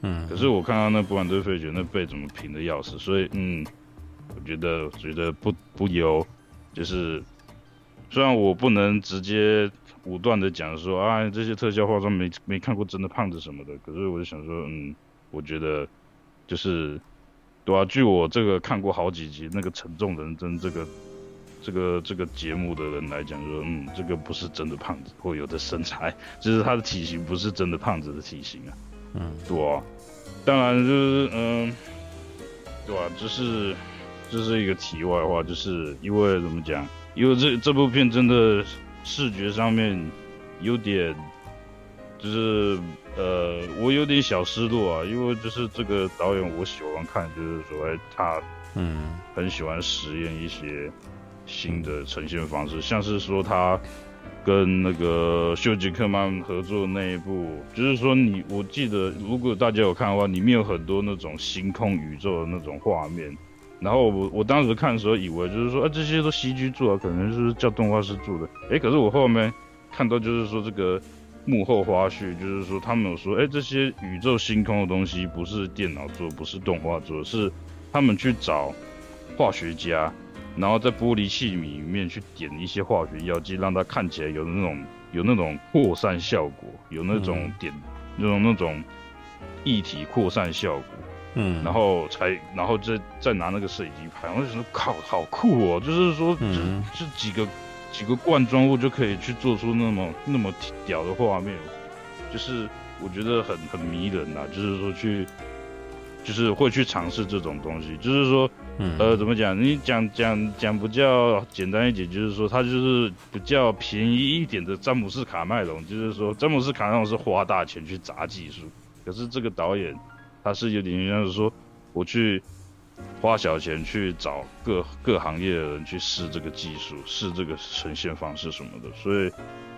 嗯，可是我看到那布兰登·费雪那背怎么平的要死，所以嗯，我觉得觉得不不由，就是虽然我不能直接武断的讲说啊这些特效化妆没没看过真的胖子什么的，可是我就想说，嗯，我觉得。就是，对啊，据我这个看过好几集那个沉重人生这个这个这个节目的人来讲说，嗯，这个不是真的胖子会有的身材，就是他的体型不是真的胖子的体型啊，嗯，对啊，当然就是嗯，对啊，就是这是一个题外话，就是因为怎么讲，因为这这部片真的视觉上面有点。就是呃，我有点小失落啊，因为就是这个导演我喜欢看，就是说，哎，他嗯很喜欢实验一些新的呈现方式，像是说他跟那个休杰克曼合作那一部，就是说你我记得如果大家有看的话，里面有很多那种星空宇宙的那种画面，然后我我当时看的时候以为就是说啊这些都 CG 做啊，可能就是叫动画师做的，哎，可是我后面看到就是说这个。幕后花絮就是说，他们有说，哎、这些宇宙星空的东西不是电脑做，不是动画做，是他们去找化学家，然后在玻璃器皿里面去点一些化学药剂，让它看起来有那种有那种扩散效果，有那种点，那种那种液体扩散效果，嗯，然后才然后再再拿那个摄影机拍，我就觉得靠，好酷哦，就是说，这这几个。几个罐装物就可以去做出那么那么屌的画面，就是我觉得很很迷人呐、啊。就是说去，就是会去尝试这种东西。就是说，嗯、呃，怎么讲？你讲讲讲比较简单一点，就是说他就是比较便宜一点的詹姆斯卡麦隆。就是说，詹姆斯卡麦隆是花大钱去砸技术，可是这个导演他是有点像是说我去。花小钱去找各各行业的人去试这个技术，试这个呈现方式什么的，所以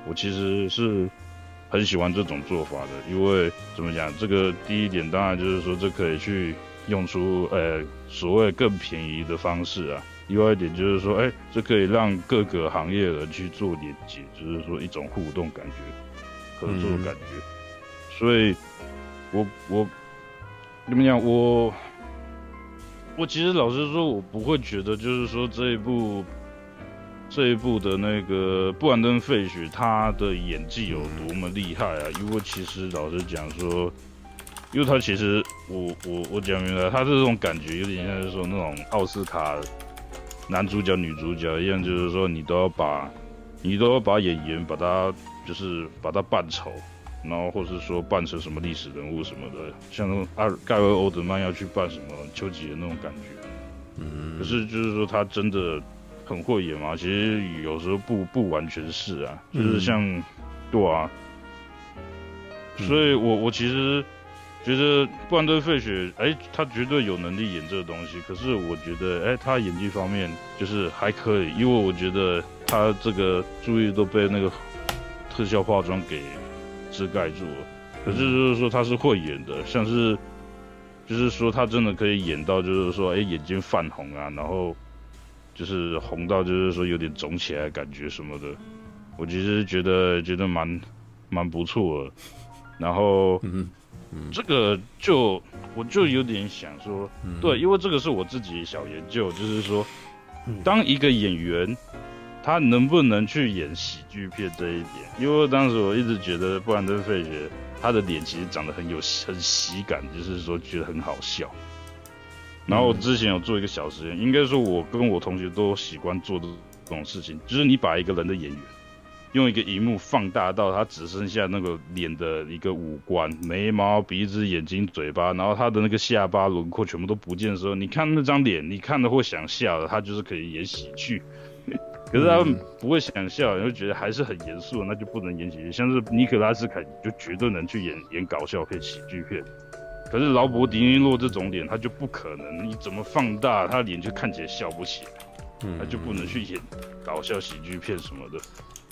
我其实是很喜欢这种做法的。因为怎么讲，这个第一点当然就是说，这可以去用出呃所谓更便宜的方式啊。另外一点就是说，哎，这可以让各个行业的人去做连接，就是说一种互动感觉、合作感觉。嗯、所以我我怎么讲我。我其实老实说，我不会觉得就是说这一部这一部的那个布兰登·费雪他的演技有多么厉害啊！因为其实老实讲说，因为他其实我我我讲明白，他这种感觉有点像是说那种奥斯卡男主角女主角一样，就是说你都要把你都要把演员把他就是把他扮丑。然后，或是说扮成什么历史人物什么的，像那阿盖尔欧德曼要去扮什么丘吉尔那种感觉，嗯，可是就是说他真的很会演嘛？其实有时候不不完全是啊，就是像，嗯、对啊，所以我我其实觉得布兰登费雪，哎，他绝对有能力演这个东西。可是我觉得，哎，他演技方面就是还可以，因为我觉得他这个注意都被那个特效化妆给。是盖住了，可是就是说他是会演的，像是，就是说他真的可以演到，就是说，哎，眼睛泛红啊，然后就是红到，就是说有点肿起来感觉什么的，我其实觉得觉得蛮蛮不错的。然后，嗯嗯，这个就我就有点想说，对，因为这个是我自己小研究，就是说，当一个演员。他能不能去演喜剧片这一点？因为当时我一直觉得布兰登·费雪他的脸其实长得很有很喜感，就是说觉得很好笑。然后我之前有做一个小实验，应该说我跟我同学都喜欢做这种事情，就是你把一个人的演员用一个荧幕放大到他只剩下那个脸的一个五官，眉毛、鼻子、眼睛、嘴巴，然后他的那个下巴轮廓全部都不见的时候，你看那张脸，你看了会想笑的，他就是可以演喜剧。可是他们不会想笑，然后觉得还是很严肃，那就不能演喜剧。像是尼可拉斯凯就绝对能去演演搞笑片、喜剧片。可是劳勃·迪尼洛这种脸，他就不可能，你怎么放大他脸就看起来笑不起来，嗯他就不能去演搞笑喜剧片什么的。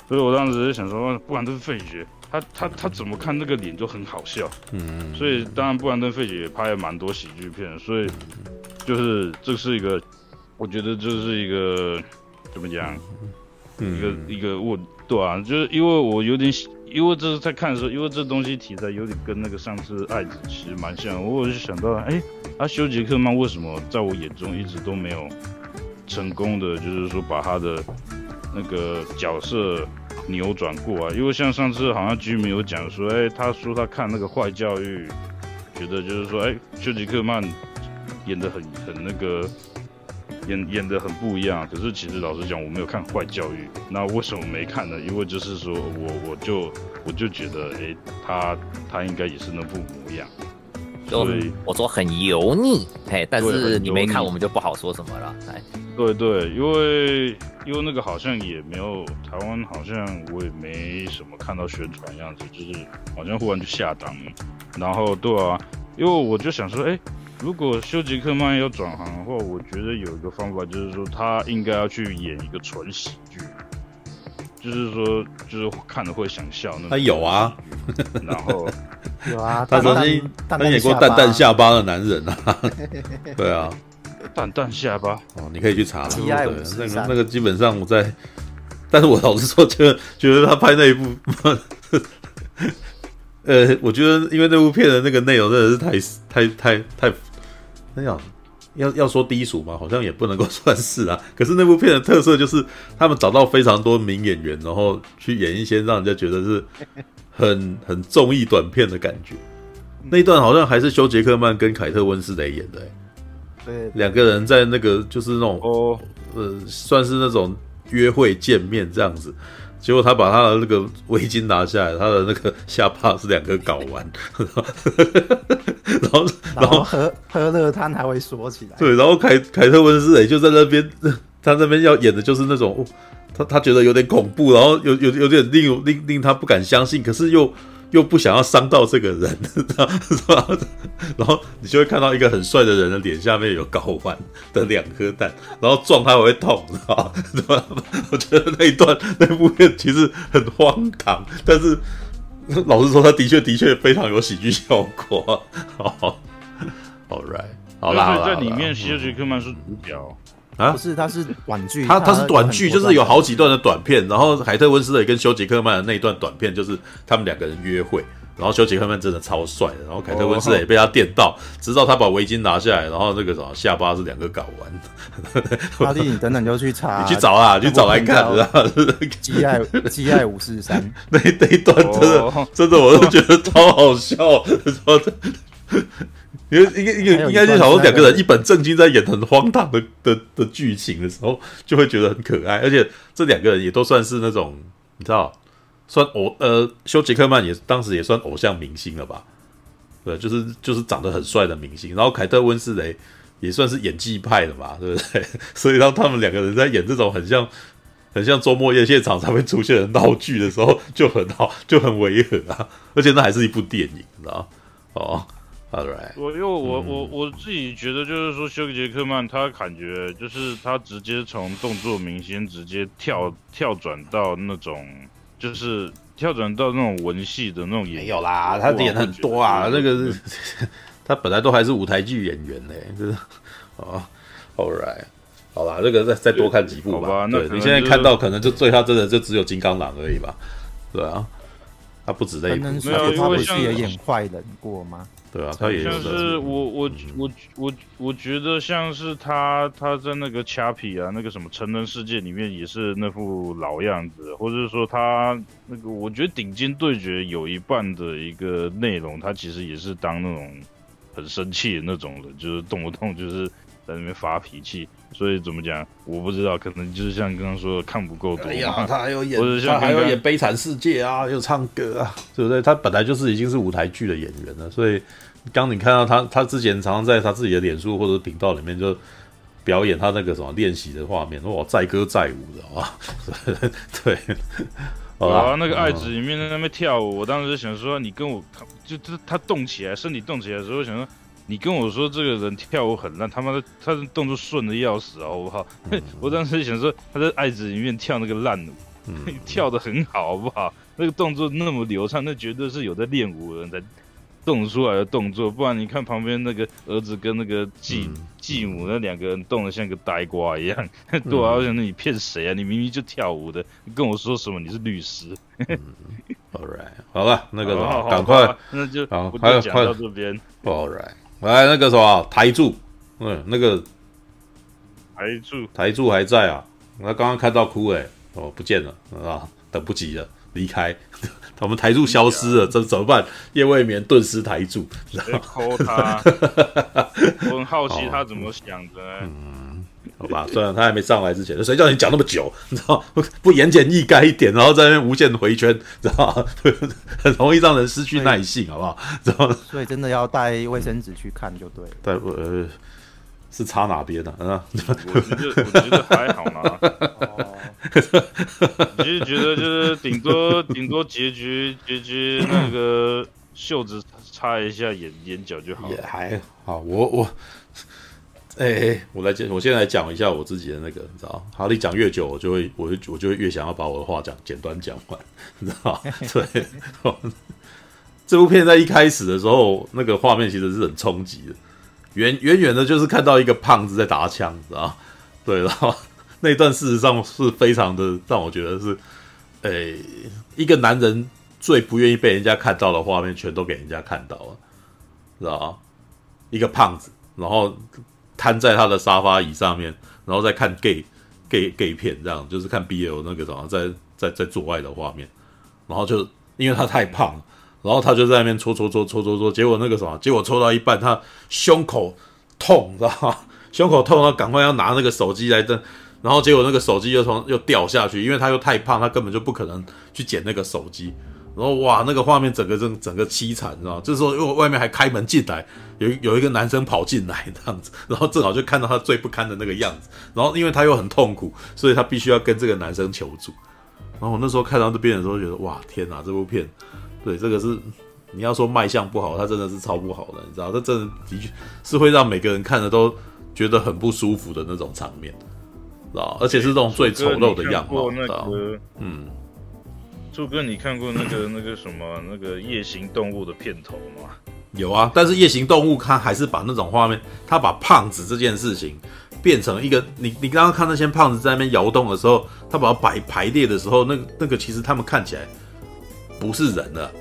所以我当时就想说，布兰登·费雪，他他他怎么看那个脸就很好笑。嗯，所以当然，布兰登·费雪也拍了蛮多喜剧片，所以就是这是一个，我觉得这是一个怎么讲，嗯一个一个我对啊，就是因为我有点喜，因为这是在看的时候，因为这东西题材有点跟那个上次爱子其实蛮像，我就想到，哎、啊，休杰克曼为什么在我眼中一直都没有成功的，就是说把他的那个角色扭转过啊？因为像上次好像居民有讲说，哎、他说他看那个坏教育，觉得就是说，哎、休杰克曼演的很很那个。演演得很不一样，可是其实老实讲，我没有看坏教育。那为什么没看呢？因为就是说我我就我就觉得，哎、欸，他他应该也是那副模样。就所以我说很油腻，嘿，但是你没看，我们就不好说什么了。哎，对对，因为因为那个好像也没有台湾，好像我也没什么看到宣传样子，就是好像忽然就下档了。然后对啊，因为我就想说，哎、欸。如果休杰克曼要转行的话，我觉得有一个方法，就是说他应该要去演一个纯喜剧，就是说，就是看了会想笑那种。他有啊，然后有啊，他曾经他演过蛋蛋下巴的男人啊，对啊，蛋蛋下巴哦，你可以去查了。对，那个那个基本上我在，但是我老实说，觉得觉得他拍那一部。呃，我觉得因为那部片的那个内容真的是太太太太，那样要要说低俗嘛，好像也不能够算是啊。可是那部片的特色就是他们找到非常多名演员，然后去演一些让人家觉得是很很综艺短片的感觉。那一段好像还是休杰克曼跟凯特温斯雷演的、欸，对，两个人在那个就是那种哦，呃，算是那种约会见面这样子。结果他把他的那个围巾拿下来，他的那个下巴是两个睾丸，然后然后喝喝热汤还会缩起来。对，然后凯凯特温斯也就在那边，他那边要演的就是那种，哦、他他觉得有点恐怖，然后有有有点令令令他不敢相信，可是又。又不想要伤到这个人，然后你就会看到一个很帅的人的脸下面有睾丸的两颗蛋，然后撞他会痛，知道吧？我觉得那一段 那部片其实很荒唐，但是老实说，他的确的确非常有喜剧效果。好，All right，好啦，所以在里面，休杰克曼是主角。啊，不是，它是短剧，它它是短剧，就是有好几段的短片。然后海特温丝蕾跟休杰克曼的那一段短片，就是他们两个人约会。然后休杰克曼真的超帅的，然后凯特温丝蕾也被他电到，直到他把围巾拿下来，然后那个什么下巴是两个睾丸。阿弟，你等等就去查，你去找啊，去找来看。基爱基爱五四三 那那一段真的真的，我都觉得超好笑。因为应该应该应该就想说两个人一本正经在演很荒唐的的的剧情的时候，就会觉得很可爱。而且这两个人也都算是那种你知道，算偶呃，休杰克曼也当时也算偶像明星了吧？对，就是就是长得很帅的明星。然后凯特温斯雷也算是演技派的嘛，对不对？所以当他们两个人在演这种很像很像周末夜现场才会出现的闹剧的时候，就很好，就很违和啊。而且那还是一部电影，你知道哦。Right. 我因为我我我自己觉得就是说，休杰克曼他感觉就是他直接从动作明星直接跳跳转到那种，就是跳转到那种文戏的那种演员。没有啦，他演很多啊，那个是 他本来都还是舞台剧演员呢，就是哦，All right，好啦，这个再再多看几部吧。吧对，你现在看到可能就最他真的就只有金刚狼而已吧？对啊，他不止那一部。没有，他不是也演坏人过吗？对啊，他也像是我我我我我觉得像是他他在那个掐皮啊，那个什么成人世界里面也是那副老样子，或者说他那个我觉得顶尖对决有一半的一个内容，他其实也是当那种很生气的那种人，就是动不动就是在那边发脾气，所以怎么讲我不知道，可能就是像刚刚说的看不够多。哎呀，他还有演，他还有演悲惨世界啊，又唱歌啊，对不对？他本来就是已经是舞台剧的演员了，所以。刚你看到他，他之前常常在他自己的脸书或者频道里面就表演他那个什么练习的画面，哇，载歌载舞的啊，对好啊，那个爱子里面在那边跳舞，我当时就想说，你跟我，就就他动起来，身体动起来的时候，想说，你跟我说这个人跳舞很烂，他妈的，他的动作顺的要死，好不好？我当时想说，他在爱子里面跳那个烂舞，嗯 跳的很好，好不好？那个动作那么流畅，那绝对是有在练舞的人才动出来的动作，不然你看旁边那个儿子跟那个继嗯继母那两个人动的像个呆瓜一样，对啊，我想那你骗谁啊？你明明就跳舞的，你跟我说什么你是律师？All right，好了，那个赶快那就快快到这边。，All right，来那个什么台柱，嗯，那个台柱。台柱还在啊，我刚刚看到哭哎、哦不见了。啊，等不及了，离开，我们台柱消失了，这怎么办？叶未眠顿时台柱，知道直接抠他，我很好奇他怎么想的。呢？好吧，虽然他还没上来之前，谁叫你讲那么久？你知道不不言简意赅一点，然后在那边无限回圈，知道吗？很容易让人失去耐性，好不好？知道吗？所以真的要带卫生纸去看就对了。对，呃，是插哪边呢、啊？我觉得我觉得还好啦，哦，其实觉得就是顶多顶多结局结局那个袖子擦一下眼眼角就好也了。还好，我我，哎、哎，我来讲，我先来讲一下我自己的那个，你知道，哈利讲越久，我就会，我就我就会越想要把我的话讲简短讲完，你知道，对，这部片在一开始的时候，那个画面其实是很冲击的，远远远的就是看到一个胖子在打枪，知道，对，然后那一段事实上是非常的让我觉得是，哎，一个男人最不愿意被人家看到的画面，全都给人家看到了。知道？一个胖子，然后瘫在他的沙发椅上面，然后再看 gay gay gay 片，这样就是看 BL 那个什么，在在在做爱的画面，然后就因为他太胖，然后他就在那边搓搓搓搓搓搓，结果那个什么，结果搓到一半，他胸口痛，知道吗？胸口痛，他赶快要拿那个手机来蹬，然后结果那个手机又从又掉下去，因为他又太胖，他根本就不可能去捡那个手机。然后哇，那个画面整个整整个凄惨，你知道吗？这时候因为外面还开门进来，有有一个男生跑进来这样子，然后正好就看到他最不堪的那个样子，然后因为他又很痛苦，所以他必须要跟这个男生求助。然后我那时候看到这边的时候，觉得哇天哪，这部片，对这个是你要说卖相不好，它真的是超不好的，你知道，这真的的确是会让每个人看的都觉得很不舒服的那种场面，知道，而且是这种最丑陋的样貌，知道，嗯。朱哥，你看过那个那个什么那个夜行动物的片头吗？有啊，但是夜行动物它还是把那种画面，它把胖子这件事情变成一个，你你刚刚看那些胖子在那边摇动的时候，他把它摆排列的时候，那个那个其实他们看起来不是人了，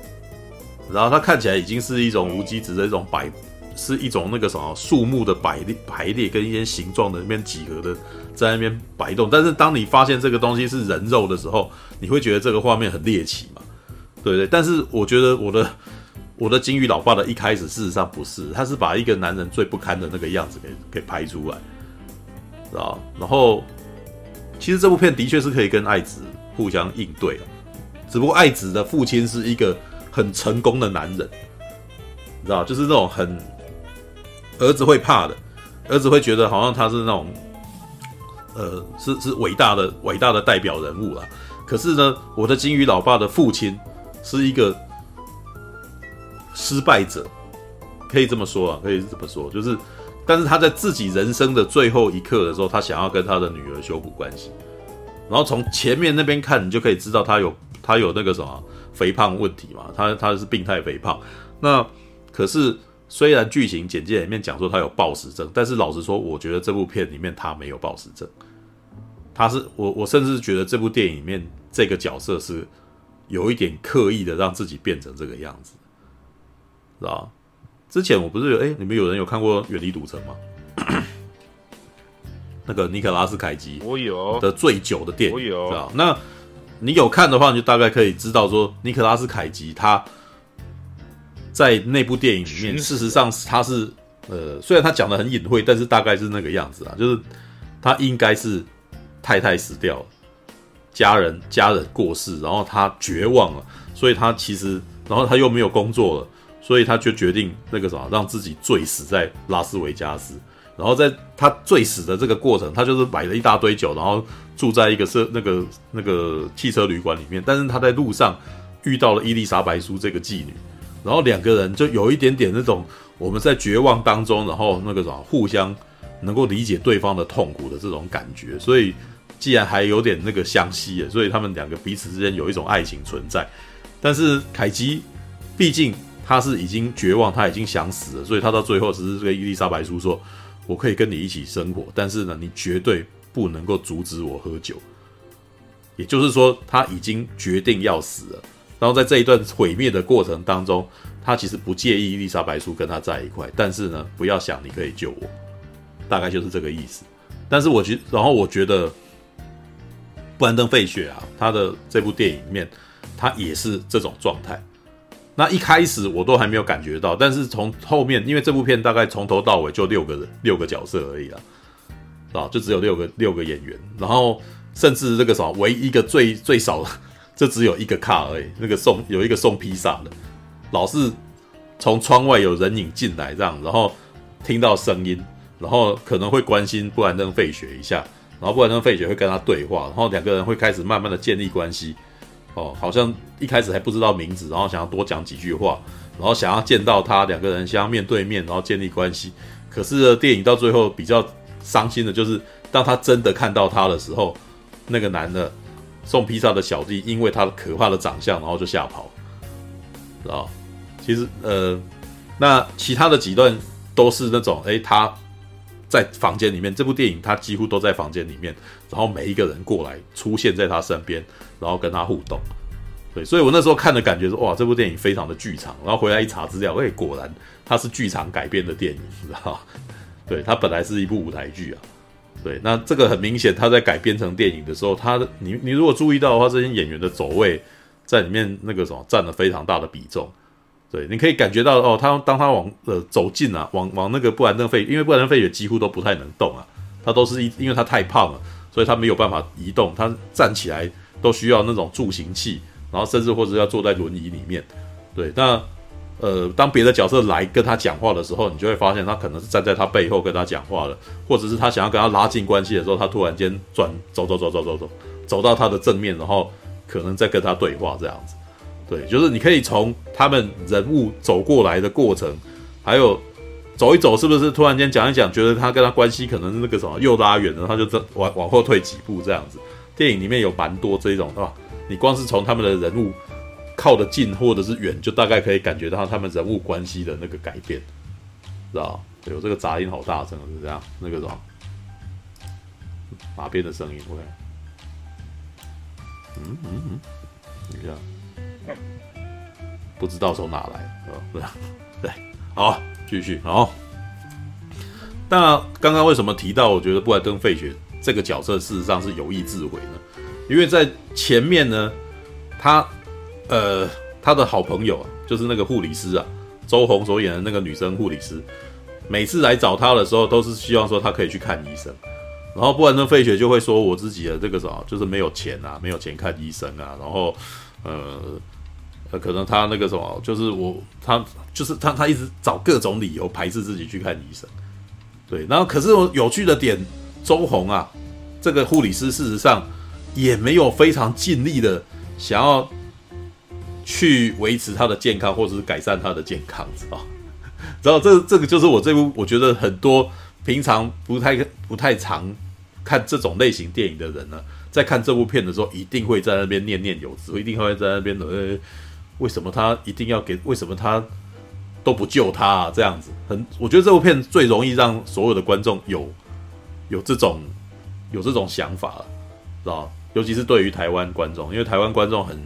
然后他看起来已经是一种无机质的一种摆，是一种那个什么树木的摆列排列跟一些形状的那边几何的在那边摆动，但是当你发现这个东西是人肉的时候，你会觉得这个画面很猎奇嘛？对不对？但是我觉得我的。我的金鱼老爸的一开始事实上不是，他是把一个男人最不堪的那个样子给给拍出来，知道？然后其实这部片的确是可以跟爱子互相应对的，只不过爱子的父亲是一个很成功的男人，知道？就是那种很儿子会怕的，儿子会觉得好像他是那种呃是是伟大的伟大的代表人物了。可是呢，我的金鱼老爸的父亲是一个。失败者，可以这么说啊，可以这么说，就是，但是他在自己人生的最后一刻的时候，他想要跟他的女儿修补关系，然后从前面那边看，你就可以知道他有他有那个什么肥胖问题嘛，他他是病态肥胖。那可是虽然剧情简介里面讲说他有暴食症，但是老实说，我觉得这部片里面他没有暴食症，他是我我甚至觉得这部电影里面这个角色是有一点刻意的让自己变成这个样子。知道之前我不是有哎、欸，你们有人有看过《远离赌城》吗？那个尼可拉斯凯奇，我有的最久的电影，我有。知道？那你有看的话，你就大概可以知道说，尼可拉斯凯奇他在那部电影里面，事实上他是呃，虽然他讲的很隐晦，但是大概是那个样子啊，就是他应该是太太死掉了，家人家人过世，然后他绝望了，所以他其实，然后他又没有工作了。所以他就决定那个什么，让自己醉死在拉斯维加斯，然后在他醉死的这个过程，他就是买了一大堆酒，然后住在一个是那个那个汽车旅馆里面。但是他在路上遇到了伊丽莎白苏这个妓女，然后两个人就有一点点那种我们在绝望当中，然后那个什么互相能够理解对方的痛苦的这种感觉。所以既然还有点那个相吸，所以他们两个彼此之间有一种爱情存在。但是凯基毕竟他是已经绝望，他已经想死了，所以他到最后只是跟伊丽莎白苏说。我可以跟你一起生活，但是呢，你绝对不能够阻止我喝酒。也就是说，他已经决定要死了。然后在这一段毁灭的过程当中，他其实不介意伊丽莎白说跟他在一块，但是呢，不要想你可以救我，大概就是这个意思。但是我觉，然后我觉得布兰登·费雪啊，他的这部电影里面，他也是这种状态。那一开始我都还没有感觉到，但是从后面，因为这部片大概从头到尾就六个人，六个角色而已啦，啊，就只有六个六个演员，然后甚至这个什么，唯一一个最最少的，这只有一个卡而已，那个送有一个送披萨的，老是从窗外有人影进来这样，然后听到声音，然后可能会关心布兰登·费雪一下，然后布兰登·费雪会跟他对话，然后两个人会开始慢慢的建立关系。哦，好像一开始还不知道名字，然后想要多讲几句话，然后想要见到他，两个人相面对面，然后建立关系。可是，电影到最后比较伤心的就是，当他真的看到他的时候，那个男的送披萨的小弟，因为他的可怕的长相，然后就吓跑，知道？其实呃，那其他的几段都是那种，诶，他在房间里面，这部电影他几乎都在房间里面，然后每一个人过来出现在他身边。然后跟他互动，对，所以我那时候看的感觉是哇，这部电影非常的剧场。然后回来一查资料，哎，果然它是剧场改编的电影，知道？对，它本来是一部舞台剧啊。对，那这个很明显，它在改编成电影的时候，它的你你如果注意到的话，这些演员的走位在里面那个什么占了非常大的比重。对，你可以感觉到哦，他当他往呃走近啊，往往那个布兰登费，因为布兰登费也几乎都不太能动啊，他都是一因为他太胖了，所以他没有办法移动，他站起来。都需要那种助行器，然后甚至或者要坐在轮椅里面。对，那呃，当别的角色来跟他讲话的时候，你就会发现他可能是站在他背后跟他讲话了，或者是他想要跟他拉近关系的时候，他突然间转走走走走走走走到他的正面，然后可能在跟他对话这样子。对，就是你可以从他们人物走过来的过程，还有走一走，是不是突然间讲一讲，觉得他跟他关系可能是那个什么又拉远了，他就这往往后退几步这样子。电影里面有蛮多这种，是吧？你光是从他们的人物靠得近或者是远，就大概可以感觉到他们人物关系的那个改变，知道？有这个杂音好大声，是这样？那个什么马鞭的声音，OK？嗯嗯嗯，你看，不知道从哪来，啊？对，好，继续，好。那刚刚为什么提到？我觉得布莱登费雪。这个角色事实上是有意自毁呢，因为在前面呢，他呃他的好朋友啊，就是那个护理师啊，周红所演的那个女生护理师，每次来找他的时候，都是希望说他可以去看医生，然后不然呢，费雪就会说我自己的这个什么，就是没有钱啊，没有钱看医生啊，然后呃呃，可能他那个什么，就是我他就是他他一直找各种理由排斥自己去看医生，对，然后可是有趣的点。周红啊，这个护理师事实上也没有非常尽力的想要去维持他的健康，或者是改善他的健康，知道？然后这这个就是我这部我觉得很多平常不太不太常看这种类型电影的人呢，在看这部片的时候，一定会在那边念念有词，一定会在那边的，呃，为什么他一定要给？为什么他都不救他啊？这样子，很，我觉得这部片最容易让所有的观众有。有这种有这种想法，知道？尤其是对于台湾观众，因为台湾观众很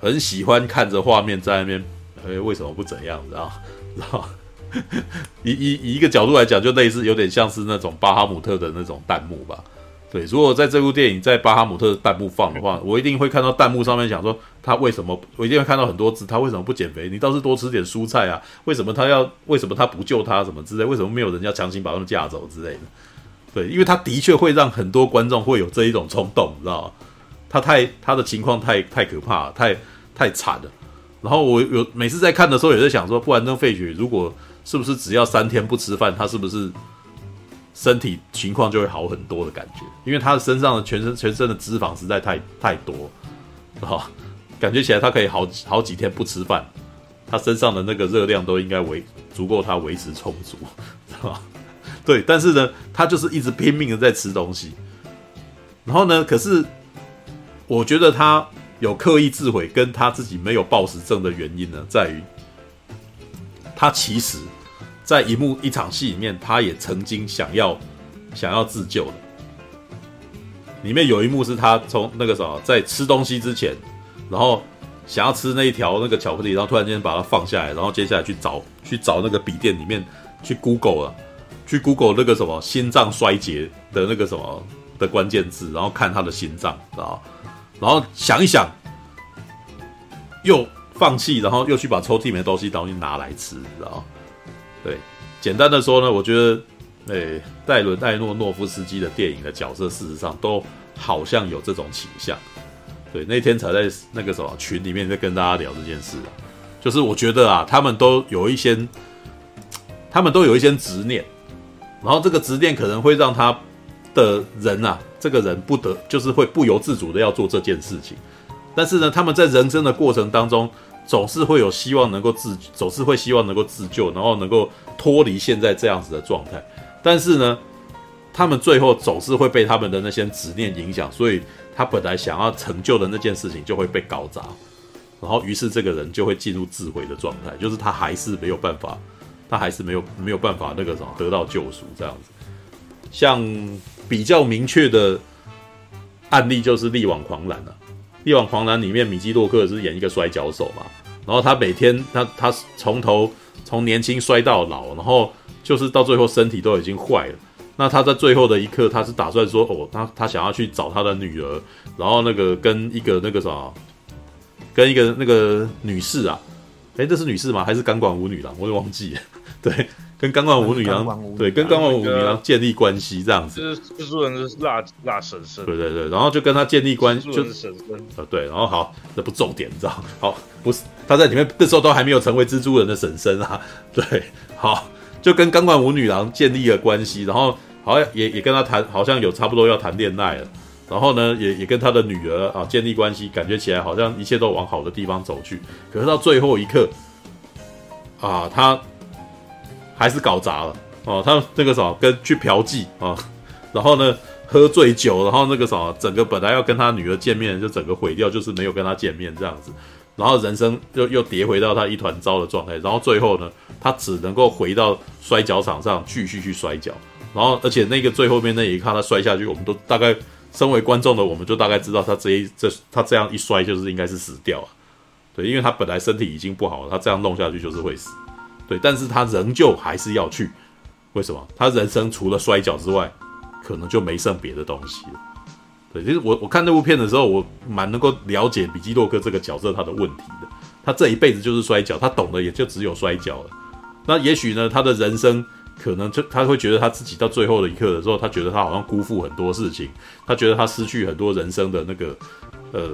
很喜欢看着画面在那边，哎，为什么不怎样？知道？知道？以以以一个角度来讲，就类似有点像是那种巴哈姆特的那种弹幕吧。对，如果在这部电影在巴哈姆特弹幕放的话，我一定会看到弹幕上面讲说他为什么，我一定会看到很多字，他为什么不减肥？你倒是多吃点蔬菜啊？为什么他要？为什么他不救他？什么之类？为什么没有人要强行把他们架走之类的？对，因为他的确会让很多观众会有这一种冲动，你知道吗？他太他的情况太太可怕，太太惨了。然后我有每次在看的时候，也在想说，布兰登费雪如果是不是只要三天不吃饭，他是不是身体情况就会好很多的感觉，因为他的身上的全身全身的脂肪实在太太多，啊，感觉起来他可以好好几天不吃饭，他身上的那个热量都应该维足够他维持充足，啊，对，但是呢，他就是一直拼命的在吃东西，然后呢，可是我觉得他有刻意自毁，跟他自己没有暴食症的原因呢，在于他其实。在一幕一场戏里面，他也曾经想要想要自救的。里面有一幕是他从那个什么，在吃东西之前，然后想要吃那一条那个巧克力，然后突然间把它放下来，然后接下来去找去找那个笔电里面去 Google 了，去 Google 那个什么心脏衰竭的那个什么的关键字，然后看他的心脏，知道？然后想一想，又放弃，然后又去把抽屉里面的东西东西拿来吃，知道？对，简单的说呢，我觉得，诶，戴伦艾诺诺夫斯基的电影的角色，事实上都好像有这种倾向。对，那天才在那个什么群里面在跟大家聊这件事啊，就是我觉得啊，他们都有一些，他们都有一些执念，然后这个执念可能会让他的人啊，这个人不得就是会不由自主的要做这件事情，但是呢，他们在人生的过程当中。总是会有希望能够自，总是会希望能够自救，然后能够脱离现在这样子的状态。但是呢，他们最后总是会被他们的那些执念影响，所以他本来想要成就的那件事情就会被搞砸，然后于是这个人就会进入自毁的状态，就是他还是没有办法，他还是没有没有办法那个什么得到救赎这样子。像比较明确的案例就是《力挽狂澜》了。《力挽狂澜》里面，米基洛克是演一个摔跤手嘛，然后他每天他他从头从年轻摔到老，然后就是到最后身体都已经坏了。那他在最后的一刻，他是打算说，哦，他他想要去找他的女儿，然后那个跟一个那个啥，跟一个那个女士啊，诶，这是女士吗？还是钢管舞女郎？我也忘记了，对。跟钢管舞女郎对，跟钢管舞女郎建立关系这样子。蜘蛛人是辣辣婶婶。对对对，然后就跟他建立关系，就婶婶。呃对，然后好，那不重点，你知道？好，不是他在里面那时候都还没有成为蜘蛛人的婶婶啊。对，好，就跟钢管舞女郎建立了关系，然后好像也也跟他谈，好像有差不多要谈恋爱了。然后呢，也也跟他的女儿啊建立关系，感觉起来好像一切都往好的地方走去。可是到最后一刻，啊，他。还是搞砸了哦，他那个什么跟去嫖妓啊，然后呢喝醉酒，然后那个什么整个本来要跟他女儿见面就整个毁掉，就是没有跟他见面这样子，然后人生又又跌回到他一团糟的状态，然后最后呢，他只能够回到摔跤场上继续去摔跤，然后而且那个最后面那一看他摔下去，我们都大概身为观众的我们就大概知道他这一这他这样一摔就是应该是死掉了，对，因为他本来身体已经不好了，他这样弄下去就是会死。对，但是他仍旧还是要去，为什么？他人生除了摔跤之外，可能就没剩别的东西了。其实我我看那部片的时候，我蛮能够了解比基洛克这个角色他的问题的。他这一辈子就是摔跤，他懂的也就只有摔跤了。那也许呢，他的人生可能就他会觉得他自己到最后的一刻的时候，他觉得他好像辜负很多事情，他觉得他失去很多人生的那个呃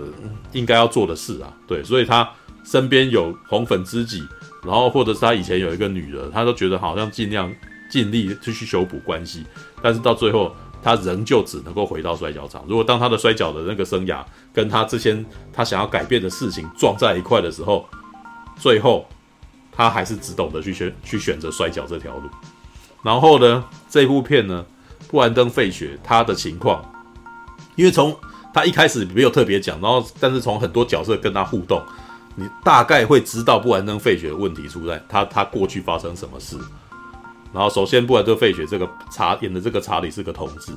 应该要做的事啊。对，所以他身边有红粉知己。然后，或者是他以前有一个女儿，他都觉得好像尽量尽力去去修补关系，但是到最后，他仍旧只能够回到摔跤场。如果当他的摔跤的那个生涯跟他之前他想要改变的事情撞在一块的时候，最后他还是只懂得去选去选择摔跤这条路。然后呢，这部片呢，布兰登·费雪他的情况，因为从他一开始没有特别讲，然后但是从很多角色跟他互动。你大概会知道布兰登·费雪的问题出在他他过去发生什么事。然后首先，布兰登·费雪这个查演的这个查理是个同志。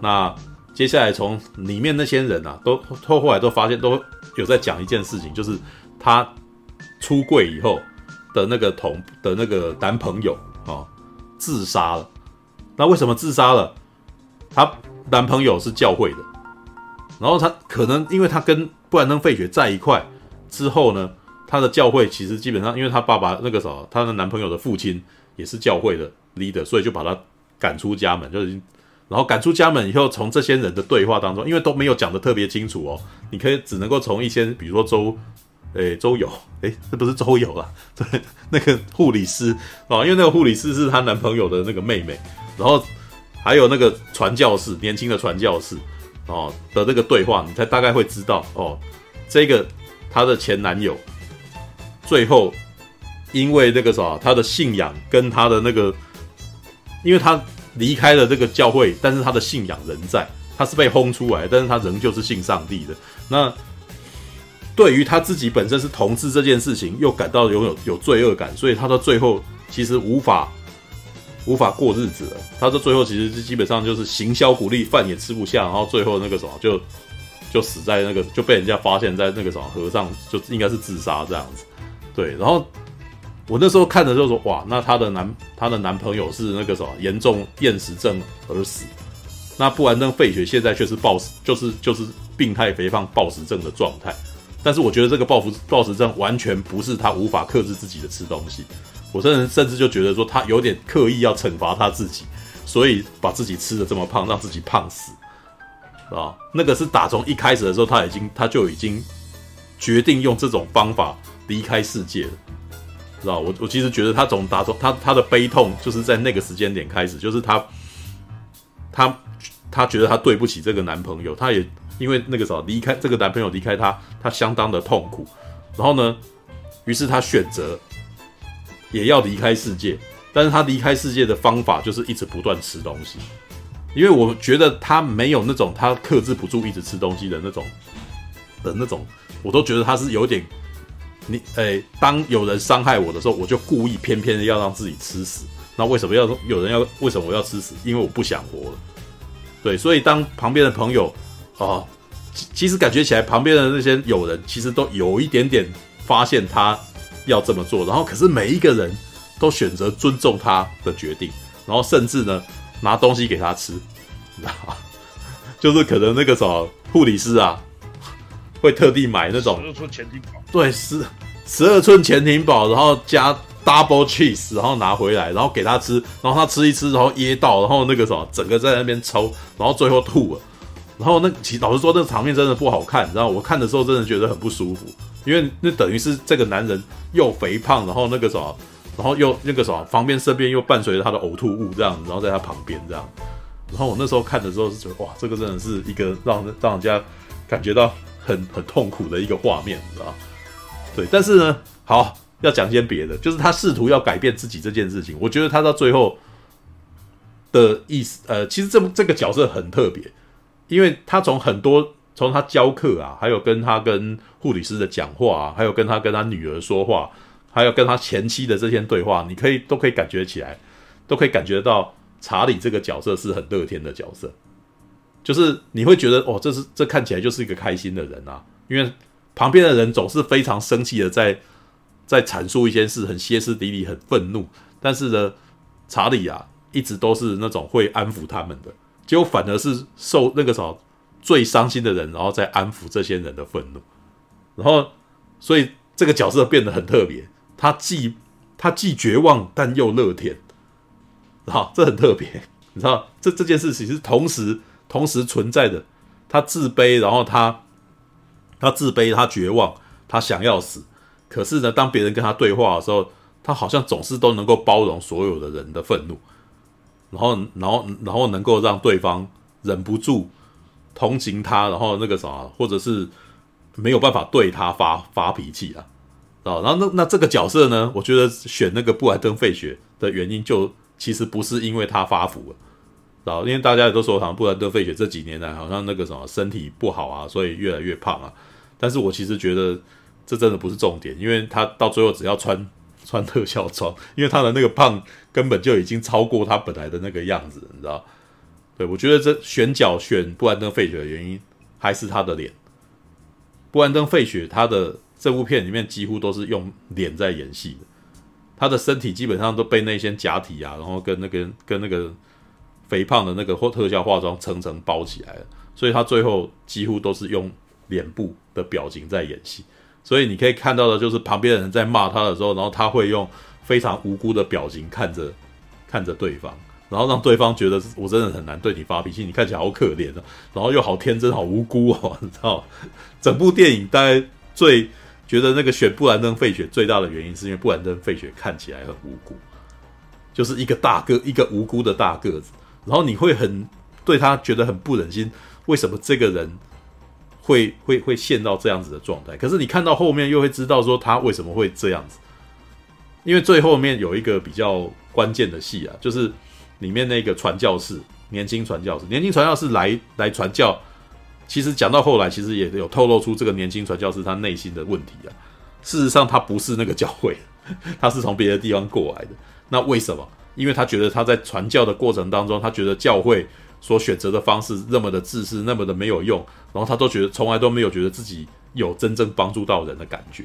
那接下来从里面那些人啊，都后后来都发现都有在讲一件事情，就是他出柜以后的那个同的那个男朋友啊自杀了。那为什么自杀了？他男朋友是教会的，然后他可能因为他跟布兰登·费雪在一块。之后呢，他的教会其实基本上，因为他爸爸那个时候，他的男朋友的父亲也是教会的 leader，所以就把他赶出家门，就是，然后赶出家门以后，从这些人的对话当中，因为都没有讲得特别清楚哦，你可以只能够从一些，比如说周，诶，周友，诶，这不是周友啊，对，那个护理师哦，因为那个护理师是她男朋友的那个妹妹，然后还有那个传教士，年轻的传教士哦的这个对话，你才大概会知道哦，这个她的前男友最后因为那个啥，他的信仰跟他的那个，因为他离开了这个教会，但是他的信仰仍在，他是被轰出来，但是他仍旧是信上帝的。那对于他自己本身是同志这件事情，又感到拥有有罪恶感，所以他到最后其实无法。无法过日子了，他说最后其实基本上就是行销鼓励，饭也吃不下，然后最后那个什么就就死在那个就被人家发现，在那个什么和尚，就应该是自杀这样子。对，然后我那时候看的时候说，哇，那她的男她的男朋友是那个什么严重厌食症而死，那不然那·费雪现在却是暴食，就是就是病态肥胖暴食症的状态。但是我觉得这个暴食暴食症完全不是他无法克制自己的吃东西。我甚至甚至就觉得说他有点刻意要惩罚他自己，所以把自己吃得这么胖，让自己胖死，啊，那个是打从一开始的时候他已经他就已经决定用这种方法离开世界了，知道？我我其实觉得他总打从他他的悲痛就是在那个时间点开始，就是他他他觉得他对不起这个男朋友，他也因为那个时候离开这个男朋友离开他，他相当的痛苦，然后呢，于是他选择。也要离开世界，但是他离开世界的方法就是一直不断吃东西，因为我觉得他没有那种他克制不住一直吃东西的那种的那种，我都觉得他是有点，你诶，当有人伤害我的时候，我就故意偏偏的要让自己吃死。那为什么要有人要？为什么我要吃死？因为我不想活了。对，所以当旁边的朋友啊，其实感觉起来旁边的那些友人其实都有一点点发现他。要这么做，然后可是每一个人都选择尊重他的决定，然后甚至呢拿东西给他吃，你知道吗？就是可能那个什么护理师啊，会特地买那种十二寸潜艇堡，对，十十二寸潜艇堡，然后加 double cheese，然后拿回来，然后给他吃，然后他吃一吃，然后噎到，然后那个什么整个在那边抽，然后最后吐了，然后那其实老实说，那个场面真的不好看，你知道，我看的时候真的觉得很不舒服。因为那等于是这个男人又肥胖，然后那个什么，然后又那个什么，旁边身边又伴随着他的呕吐物这样，然后在他旁边这样，然后我那时候看的时候是觉得哇，这个真的是一个让让人家感觉到很很痛苦的一个画面，你知道？对，但是呢，好要讲些别的，就是他试图要改变自己这件事情，我觉得他到最后的意思，呃，其实这这个角色很特别，因为他从很多。从他教课啊，还有跟他跟护理师的讲话啊，还有跟他跟他女儿说话，还有跟他前妻的这些对话，你可以都可以感觉起来，都可以感觉到查理这个角色是很乐天的角色，就是你会觉得哦，这是这看起来就是一个开心的人啊，因为旁边的人总是非常生气的在在阐述一件事，很歇斯底里，很愤怒，但是呢，查理啊，一直都是那种会安抚他们的，结果反而是受那个什么。最伤心的人，然后再安抚这些人的愤怒，然后，所以这个角色变得很特别。他既他既绝望，但又乐天，好，这很特别。你知道，这这件事情是同时同时存在的。他自卑，然后他他自卑，他绝望，他想要死。可是呢，当别人跟他对话的时候，他好像总是都能够包容所有的人的愤怒，然后，然后，然后能够让对方忍不住。同情他，然后那个啥，或者是没有办法对他发发脾气啊，啊，然后那那这个角色呢，我觉得选那个布莱登·费雪的原因，就其实不是因为他发福了，啊，因为大家也都说，好像布兰登·费雪这几年来好像那个什么身体不好啊，所以越来越胖啊。但是我其实觉得这真的不是重点，因为他到最后只要穿穿特效装，因为他的那个胖根本就已经超过他本来的那个样子，你知道。对，我觉得这选角选布兰登·费雪的原因还是他的脸。布兰登·费雪他的这部片里面几乎都是用脸在演戏的，他的身体基本上都被那些假体啊，然后跟那个跟那个肥胖的那个或特效化妆层层包起来了，所以他最后几乎都是用脸部的表情在演戏。所以你可以看到的就是旁边的人在骂他的时候，然后他会用非常无辜的表情看着看着对方。然后让对方觉得我真的很难对你发脾气，你看起来好可怜啊，然后又好天真、好无辜哦，你知道？整部电影大概最觉得那个选布兰登·费雪最大的原因，是因为布兰登·费雪看起来很无辜，就是一个大个、一个无辜的大个子。然后你会很对他觉得很不忍心，为什么这个人会会会陷到这样子的状态？可是你看到后面又会知道说他为什么会这样子，因为最后面有一个比较关键的戏啊，就是里面那个传教士，年轻传教士，年轻传教士来来传教，其实讲到后来，其实也有透露出这个年轻传教士他内心的问题啊。事实上，他不是那个教会，他是从别的地方过来的。那为什么？因为他觉得他在传教的过程当中，他觉得教会所选择的方式那么的自私，那么的没有用，然后他都觉得从来都没有觉得自己有真正帮助到人的感觉。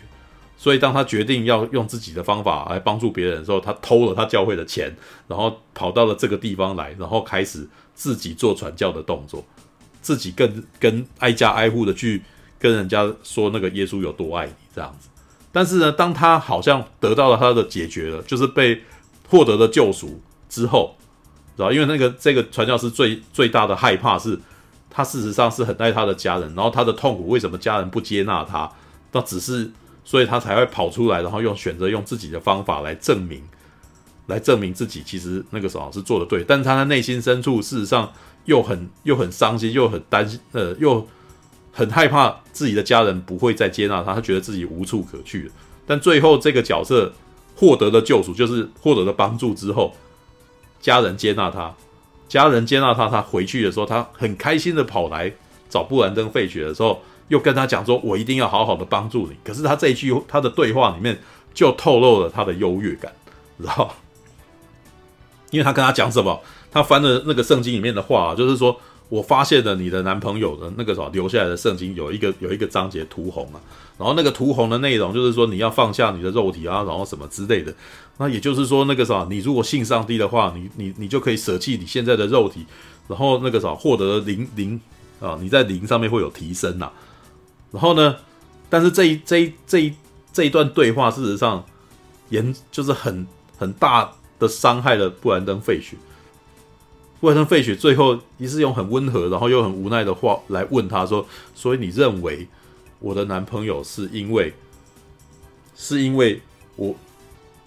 所以，当他决定要用自己的方法来帮助别人的时候，他偷了他教会的钱，然后跑到了这个地方来，然后开始自己做传教的动作，自己更跟挨家挨户的去跟人家说那个耶稣有多爱你这样子。但是呢，当他好像得到了他的解决了，就是被获得了救赎之后，知道？因为那个这个传教士最最大的害怕是，他事实上是很爱他的家人，然后他的痛苦为什么家人不接纳他？那只是所以他才会跑出来，然后用选择用自己的方法来证明，来证明自己其实那个时候是做的对。但是他的内心深处事实上又很又很伤心，又很担心，呃，又。很害怕自己的家人不会再接纳他，他觉得自己无处可去。但最后这个角色获得了救赎，就是获得了帮助之后，家人接纳他，家人接纳他，他回去的时候，他很开心的跑来找布兰登·费雪的时候，又跟他讲说：“我一定要好好的帮助你。”可是他这一句他的对话里面就透露了他的优越感，知道？因为他跟他讲什么？他翻了那个圣经里面的话，就是说。我发现了你的男朋友的那个什么留下来的圣经有一个有一个章节涂红啊，然后那个涂红的内容就是说你要放下你的肉体啊，然后什么之类的。那也就是说那个啥，你如果信上帝的话，你你你就可以舍弃你现在的肉体，然后那个啥获得灵灵啊，你在灵上面会有提升呐。然后呢，但是这一这一这一这一段对话事实上严就是很很大的伤害了布兰登·费雪。布兰登·费雪最后也是用很温和，然后又很无奈的话来问他说：“所以你认为我的男朋友是因为是因为我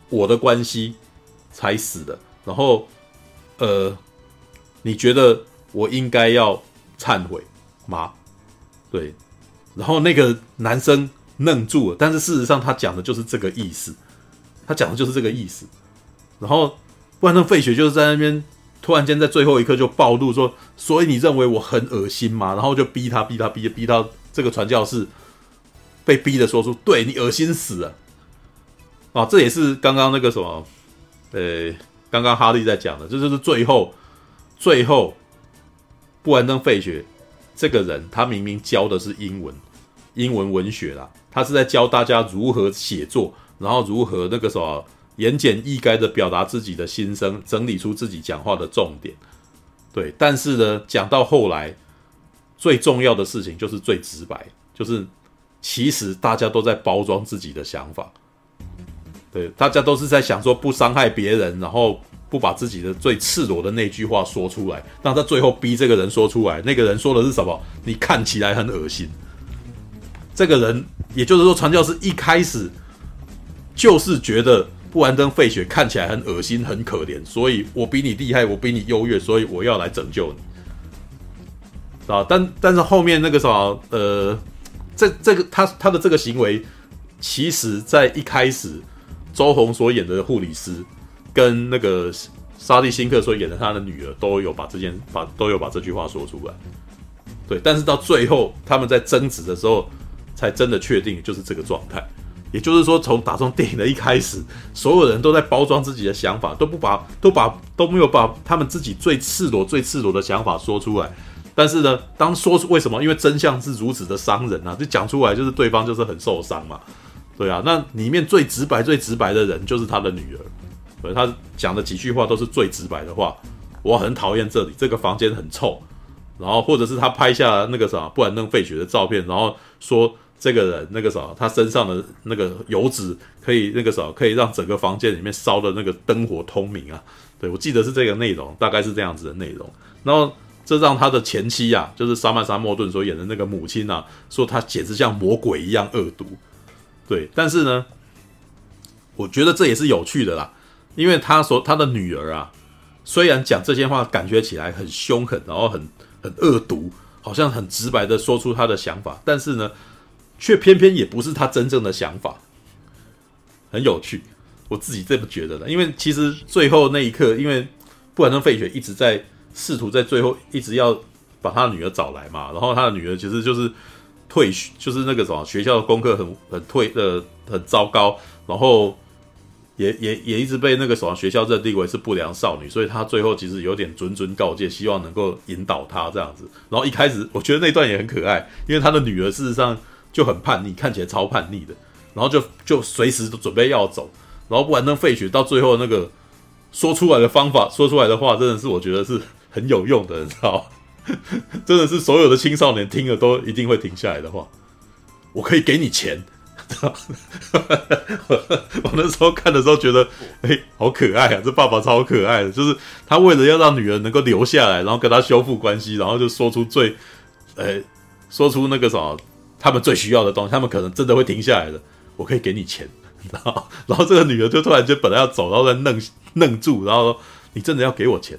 我的关系才死的？然后呃，你觉得我应该要忏悔吗？”对，然后那个男生愣住了，但是事实上他讲的就是这个意思，他讲的就是这个意思。然后布兰登·费雪就是在那边。突然间，在最后一刻就暴露说：“所以你认为我很恶心吗？”然后就逼他，逼他，逼逼到这个传教士被逼的说出：“对你恶心死了。”啊，这也是刚刚那个什么，呃，刚刚哈利在讲的，这就是最后，最后布兰登·费雪这个人，他明明教的是英文，英文文学啦，他是在教大家如何写作，然后如何那个什么。言简意赅的表达自己的心声，整理出自己讲话的重点。对，但是呢，讲到后来，最重要的事情就是最直白，就是其实大家都在包装自己的想法。对，大家都是在想说不伤害别人，然后不把自己的最赤裸的那句话说出来。那他最后逼这个人说出来，那个人说的是什么？你看起来很恶心。这个人，也就是说，传教士一开始就是觉得。布兰登·费雪看起来很恶心、很可怜，所以我比你厉害，我比你优越，所以我要来拯救你，啊！但但是后面那个什么，呃，这这个他他的这个行为，其实在一开始，周红所演的护理师跟那个沙利辛克所演的他的女儿都有把这件把都有把这句话说出来，对，但是到最后他们在争执的时候，才真的确定就是这个状态。也就是说，从打从电影的一开始，所有人都在包装自己的想法，都不把都把都没有把他们自己最赤裸、最赤裸的想法说出来。但是呢，当说出为什么？因为真相是如此的伤人啊！就讲出来，就是对方就是很受伤嘛。对啊，那里面最直白、最直白的人就是他的女儿。对，他讲的几句话都是最直白的话。我很讨厌这里，这个房间很臭。然后，或者是他拍下那个啥布兰登·费雪的照片，然后说。这个人那个啥，他身上的那个油脂可以那个啥，可以让整个房间里面烧的那个灯火通明啊。对，我记得是这个内容，大概是这样子的内容。然后这让他的前妻啊，就是莎曼莎·莫顿所演的那个母亲啊，说他简直像魔鬼一样恶毒。对，但是呢，我觉得这也是有趣的啦，因为他说他的女儿啊，虽然讲这些话感觉起来很凶狠，然后很很恶毒，好像很直白的说出他的想法，但是呢，却偏偏也不是他真正的想法，很有趣，我自己这么觉得的。因为其实最后那一刻，因为布兰登·费雪一直在试图在最后一直要把他女儿找来嘛，然后他的女儿其实就是退学就是那个什么学校的功课很很退呃很糟糕，然后。也也也一直被那个什么学校认定为是不良少女，所以他最后其实有点谆谆告诫，希望能够引导她这样子。然后一开始我觉得那段也很可爱，因为他的女儿事实上就很叛逆，看起来超叛逆的，然后就就随时都准备要走。然后布兰登费雪到最后那个说出来的方法，说出来的话，真的是我觉得是很有用的，你知道吗？真的是所有的青少年听了都一定会停下来的话。我可以给你钱。我那时候看的时候觉得，哎、好可爱啊！这爸爸超可爱的，就是他为了要让女儿能够留下来，然后跟他修复关系，然后就说出最，呃、说出那个什么他们最需要的东西，他们可能真的会停下来的。我可以给你钱，然后，然后这个女儿就突然间本来要走，然后再愣愣住，然后说：“你真的要给我钱？”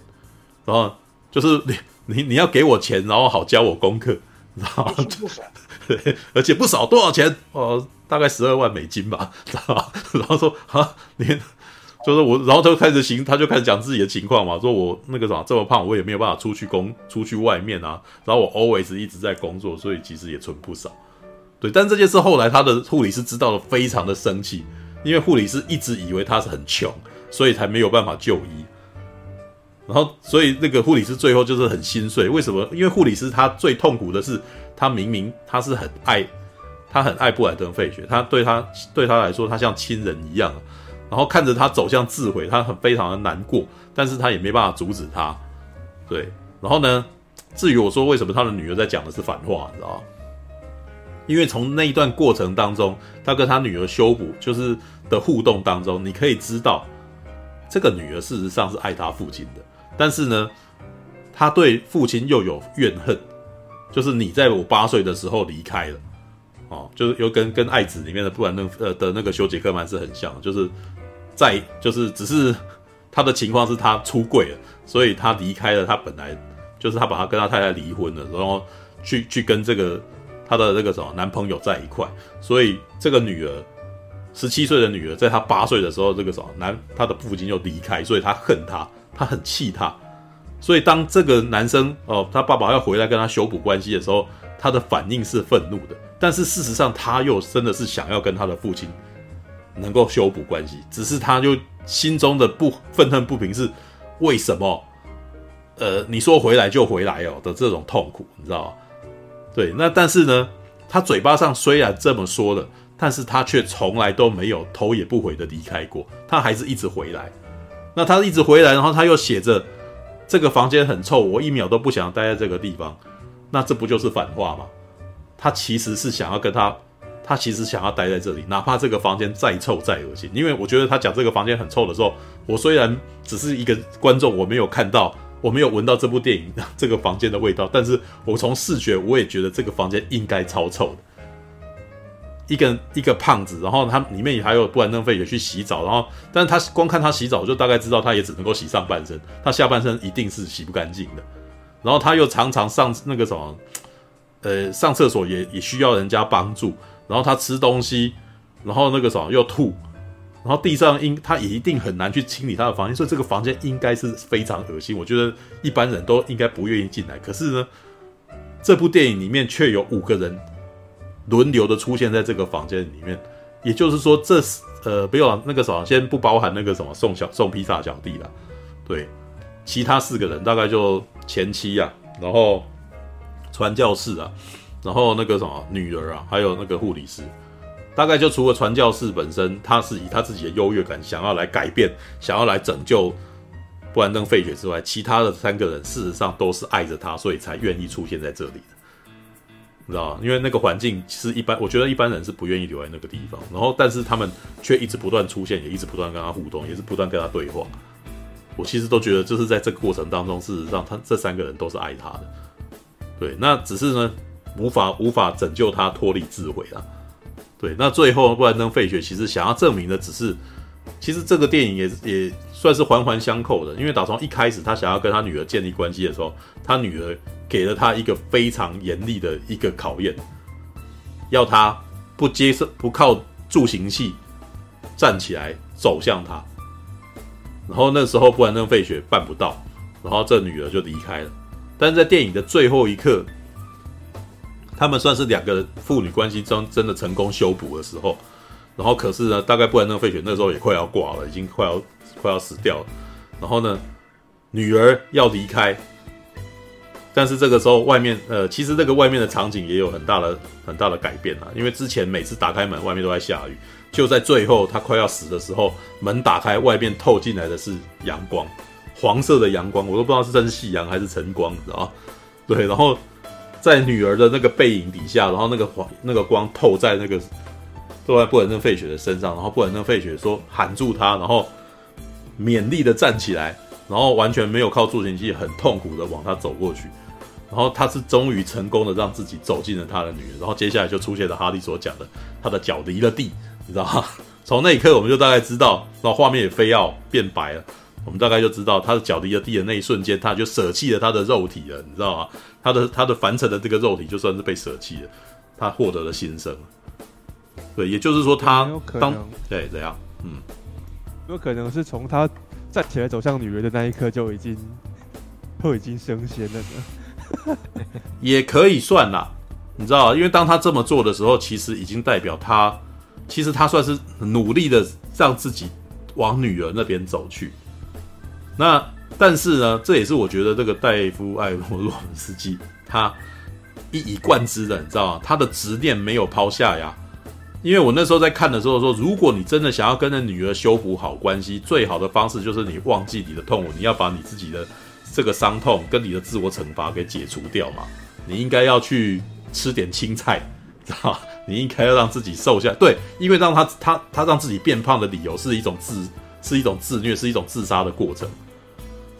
然后就是你你你要给我钱，然后好教我功课，然后对，而且不少，多少钱？哦。大概十二万美金吧，知道吧？然后说啊，你就是我，然后就开始行，他就开始讲自己的情况嘛，说我那个什么这么胖，我也没有办法出去工，出去外面啊。然后我 always 一直在工作，所以其实也存不少。对，但这件事后来他的护理师知道了，非常的生气，因为护理师一直以为他是很穷，所以才没有办法就医。然后，所以那个护理师最后就是很心碎。为什么？因为护理师他最痛苦的是，他明明他是很爱。他很爱布莱登费雪，他对他对他来说，他像亲人一样。然后看着他走向自毁，他很非常的难过，但是他也没办法阻止他。对，然后呢，至于我说为什么他的女儿在讲的是反话，你知道吗？因为从那一段过程当中，他跟他女儿修补就是的互动当中，你可以知道，这个女儿事实上是爱他父亲的，但是呢，他对父亲又有怨恨，就是你在我八岁的时候离开了。哦，就是又跟跟爱子里面的布兰登呃的那个休杰克曼是很像，就是在就是只是他的情况是他出柜了，所以他离开了他本来就是他把他跟他太太离婚了，然后去去跟这个她的那个什么男朋友在一块，所以这个女儿十七岁的女儿在她八岁的时候，这个什么男她的父亲又离开，所以他恨他，他很气他，所以当这个男生哦他爸爸要回来跟他修补关系的时候，他的反应是愤怒的。但是事实上，他又真的是想要跟他的父亲能够修补关系，只是他就心中的不愤恨不平是为什么？呃，你说回来就回来哦的这种痛苦，你知道吗？对，那但是呢，他嘴巴上虽然这么说了，但是他却从来都没有头也不回的离开过，他还是一直回来。那他一直回来，然后他又写着这个房间很臭，我一秒都不想待在这个地方，那这不就是反话吗？他其实是想要跟他，他其实想要待在这里，哪怕这个房间再臭再恶心。因为我觉得他讲这个房间很臭的时候，我虽然只是一个观众，我没有看到，我没有闻到这部电影 这个房间的味道，但是我从视觉我也觉得这个房间应该超臭的。一个一个胖子，然后他里面也还有布兰登费也去洗澡，然后但是他光看他洗澡，就大概知道他也只能够洗上半身，他下半身一定是洗不干净的。然后他又常常上那个什么。呃，上厕所也也需要人家帮助，然后他吃东西，然后那个什么又吐，然后地上应他也一定很难去清理他的房间，所以这个房间应该是非常恶心。我觉得一般人都应该不愿意进来。可是呢，这部电影里面却有五个人轮流的出现在这个房间里面，也就是说这，这呃，不用那个什么，先不包含那个什么送小送披萨小弟了，对，其他四个人大概就前妻啊，然后。传教士啊，然后那个什么女儿啊，还有那个护理师，大概就除了传教士本身，他是以他自己的优越感想要来改变，想要来拯救布兰登费雪之外，其他的三个人事实上都是爱着他，所以才愿意出现在这里，你知道？因为那个环境其实一般，我觉得一般人是不愿意留在那个地方，然后但是他们却一直不断出现，也一直不断跟他互动，也是不断跟他对话。我其实都觉得，就是在这个过程当中，事实上他这三个人都是爱他的。对，那只是呢，无法无法拯救他脱离自毁了。对，那最后布兰登费雪其实想要证明的只是，其实这个电影也也算是环环相扣的，因为打从一开始他想要跟他女儿建立关系的时候，他女儿给了他一个非常严厉的一个考验，要他不接受不靠助行器站起来走向他，然后那时候布兰登·费雪办不到，然后这女儿就离开了。但是在电影的最后一刻，他们算是两个父女关系中真的成功修补的时候。然后可是呢，大概布兰登·费雪那时候也快要挂了，已经快要快要死掉了。然后呢，女儿要离开，但是这个时候外面呃，其实这个外面的场景也有很大的很大的改变啊。因为之前每次打开门，外面都在下雨，就在最后他快要死的时候，门打开，外面透进来的是阳光，黄色的阳光，我都不知道是真是夕阳还是晨光，你知道？对，然后在女儿的那个背影底下，然后那个黄那个光透在那个。坐在布兰登·费雪的身上，然后布兰登·费雪说喊住他，然后勉励的站起来，然后完全没有靠助行器，很痛苦的往他走过去，然后他是终于成功的让自己走进了他的女儿，然后接下来就出现了哈利所讲的，他的脚离了地，你知道吗？从那一刻我们就大概知道，然后画面也非要变白了，我们大概就知道他的脚离了地的那一瞬间，他就舍弃了他的肉体了，你知道吗？他的他的凡尘的这个肉体就算是被舍弃了，他获得了新生。对，也就是说他当对怎样，嗯，有可能是从他站起来走向女人的那一刻就已经都已经升仙了呢，也可以算啦，你知道，因为当他这么做的时候，其实已经代表他其实他算是努力的让自己往女儿那边走去。那但是呢，这也是我觉得这个戴夫·艾罗洛夫斯基他一以贯之的，你知道吗？他的执念没有抛下呀。因为我那时候在看的时候说，如果你真的想要跟那女儿修补好关系，最好的方式就是你忘记你的痛苦，你要把你自己的这个伤痛跟你的自我惩罚给解除掉嘛。你应该要去吃点青菜，知道吧？你应该要让自己瘦下。对，因为让他他他让自己变胖的理由是一种自是一种自虐，是一种自杀的过程。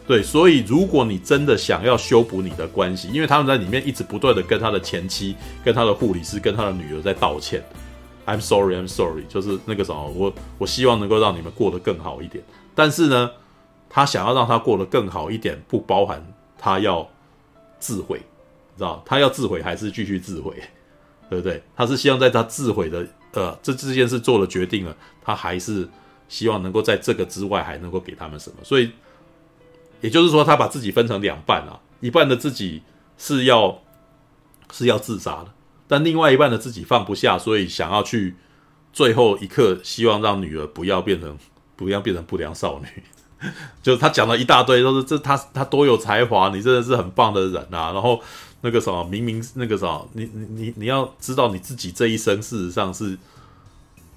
对，所以如果你真的想要修补你的关系，因为他们在里面一直不断的跟他的前妻、跟他的护理师、跟他的女儿在道歉。I'm sorry, I'm sorry，就是那个什么，我我希望能够让你们过得更好一点。但是呢，他想要让他过得更好一点，不包含他要自毁，知道？他要自毁还是继续自毁，对不对？他是希望在他自毁的呃这这件事做了决定了，他还是希望能够在这个之外还能够给他们什么？所以也就是说，他把自己分成两半啊，一半的自己是要是要自杀的。但另外一半的自己放不下，所以想要去最后一刻，希望让女儿不要变成不要变成不良少女。就他讲了一大堆，都是这他他多有才华，你真的是很棒的人啊。然后那个什么，明明那个什么，你你你你要知道你自己这一生事实上是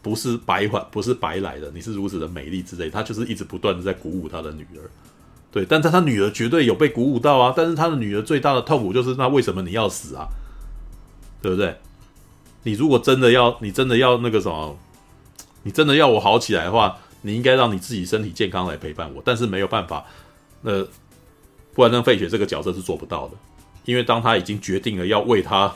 不是白还不是白来的，你是如此的美丽之类。他就是一直不断的在鼓舞他的女儿，对，但他他女儿绝对有被鼓舞到啊。但是他的女儿最大的痛苦就是，那为什么你要死啊？对不对？你如果真的要，你真的要那个什么，你真的要我好起来的话，你应该让你自己身体健康来陪伴我。但是没有办法，呃，布兰登·费雪这个角色是做不到的，因为当他已经决定了要为他，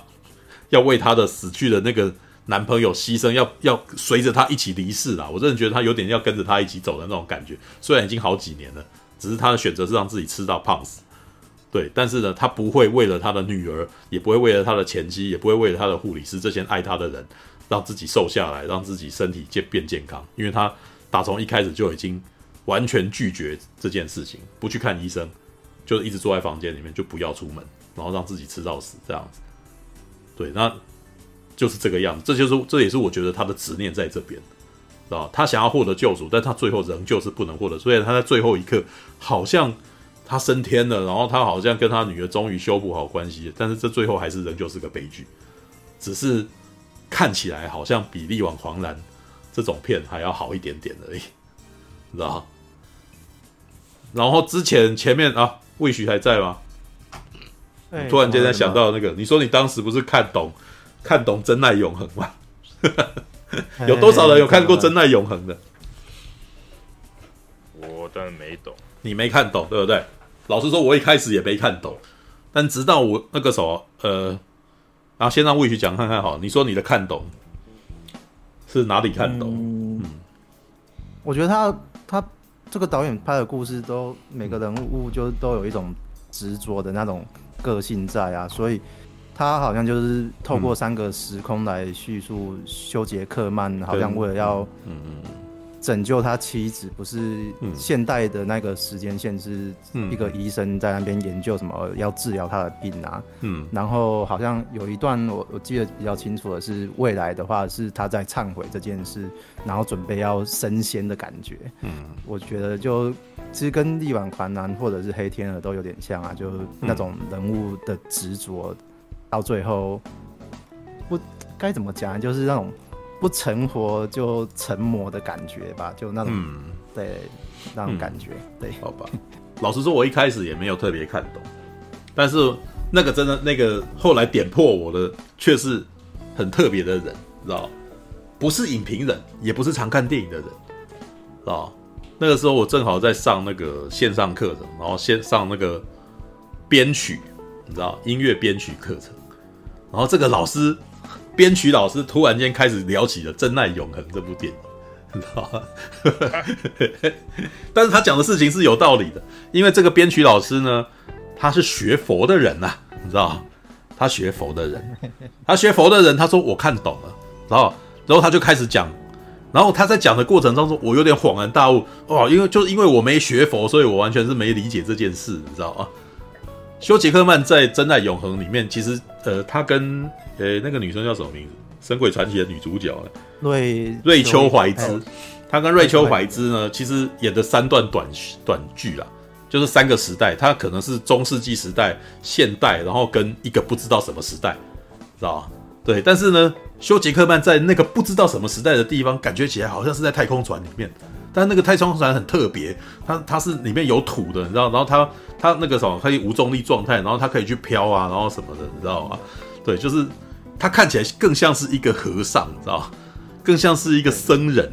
要为他的死去的那个男朋友牺牲，要要随着他一起离世了。我真的觉得他有点要跟着他一起走的那种感觉。虽然已经好几年了，只是他的选择是让自己吃到胖死。对，但是呢，他不会为了他的女儿，也不会为了他的前妻，也不会为了他的护理师这些爱他的人，让自己瘦下来，让自己身体健变健康。因为他打从一开始就已经完全拒绝这件事情，不去看医生，就一直坐在房间里面，就不要出门，然后让自己吃到死这样子。对，那就是这个样子。这就是这也是我觉得他的执念在这边，知道他想要获得救赎，但他最后仍旧是不能获得，所以他在最后一刻好像。他升天了，然后他好像跟他女儿终于修补好关系，但是这最后还是仍旧是个悲剧，只是看起来好像比《力挽狂澜》这种片还要好一点点而已，你知道？然后之前前面啊，魏徐还在吗？欸、突然间才想到那个，你说你当时不是看懂看懂《真爱永恒》吗？有多少人有看过《真爱永恒》的？我当然没懂，你没看懂，对不对？老实说，我一开始也没看懂，但直到我那个什么，呃，然后先让魏许讲看看好。你说你的看懂是哪里看懂？嗯，我觉得他他这个导演拍的故事都每个人物就都有一种执着的那种个性在啊，所以他好像就是透过三个时空来叙述修杰克曼好像为了要嗯嗯。拯救他妻子，不是现代的那个时间线，是一个医生在那边研究什么要治疗他的病啊。嗯，然后好像有一段我我记得比较清楚的是，未来的话是他在忏悔这件事，然后准备要升仙的感觉。嗯，我觉得就其实跟力挽狂澜或者是黑天鹅都有点像啊，就那种人物的执着，到最后不该怎么讲，就是那种。不成活就成魔的感觉吧，就那种，嗯、对，那种感觉，嗯、对，好吧。老实说，我一开始也没有特别看懂，但是那个真的那个后来点破我的，却是很特别的人，知道？不是影评人，也不是常看电影的人，知道？那个时候我正好在上那个线上课程，然后先上那个编曲，你知道，音乐编曲课程，然后这个老师。编曲老师突然间开始聊起了《真爱永恒》这部电影，你知道吗？但是他讲的事情是有道理的，因为这个编曲老师呢，他是学佛的人呐、啊，你知道他学佛的人，他学佛的人，他说我看懂了，然后，然后他就开始讲，然后他在讲的过程当中，我有点恍然大悟，哦，因为就是因为我没学佛，所以我完全是没理解这件事，你知道吗？休杰克曼在《真爱永恒》里面，其实呃，他跟呃、欸、那个女生叫什么名字？《神鬼传奇》的女主角呢？瑞瑞秋怀兹，他跟瑞秋怀兹呢，其实演的三段短短剧啦，就是三个时代，他可能是中世纪时代、现代，然后跟一个不知道什么时代，知道吧？对，但是呢，修杰克曼在那个不知道什么时代的地方，感觉起来好像是在太空船里面。但那个太空船很特别，它它是里面有土的，你知道？然后它它那个什么可以无重力状态，然后它可以去飘啊，然后什么的，你知道吗？对，就是它看起来更像是一个和尚，你知道？更像是一个僧人，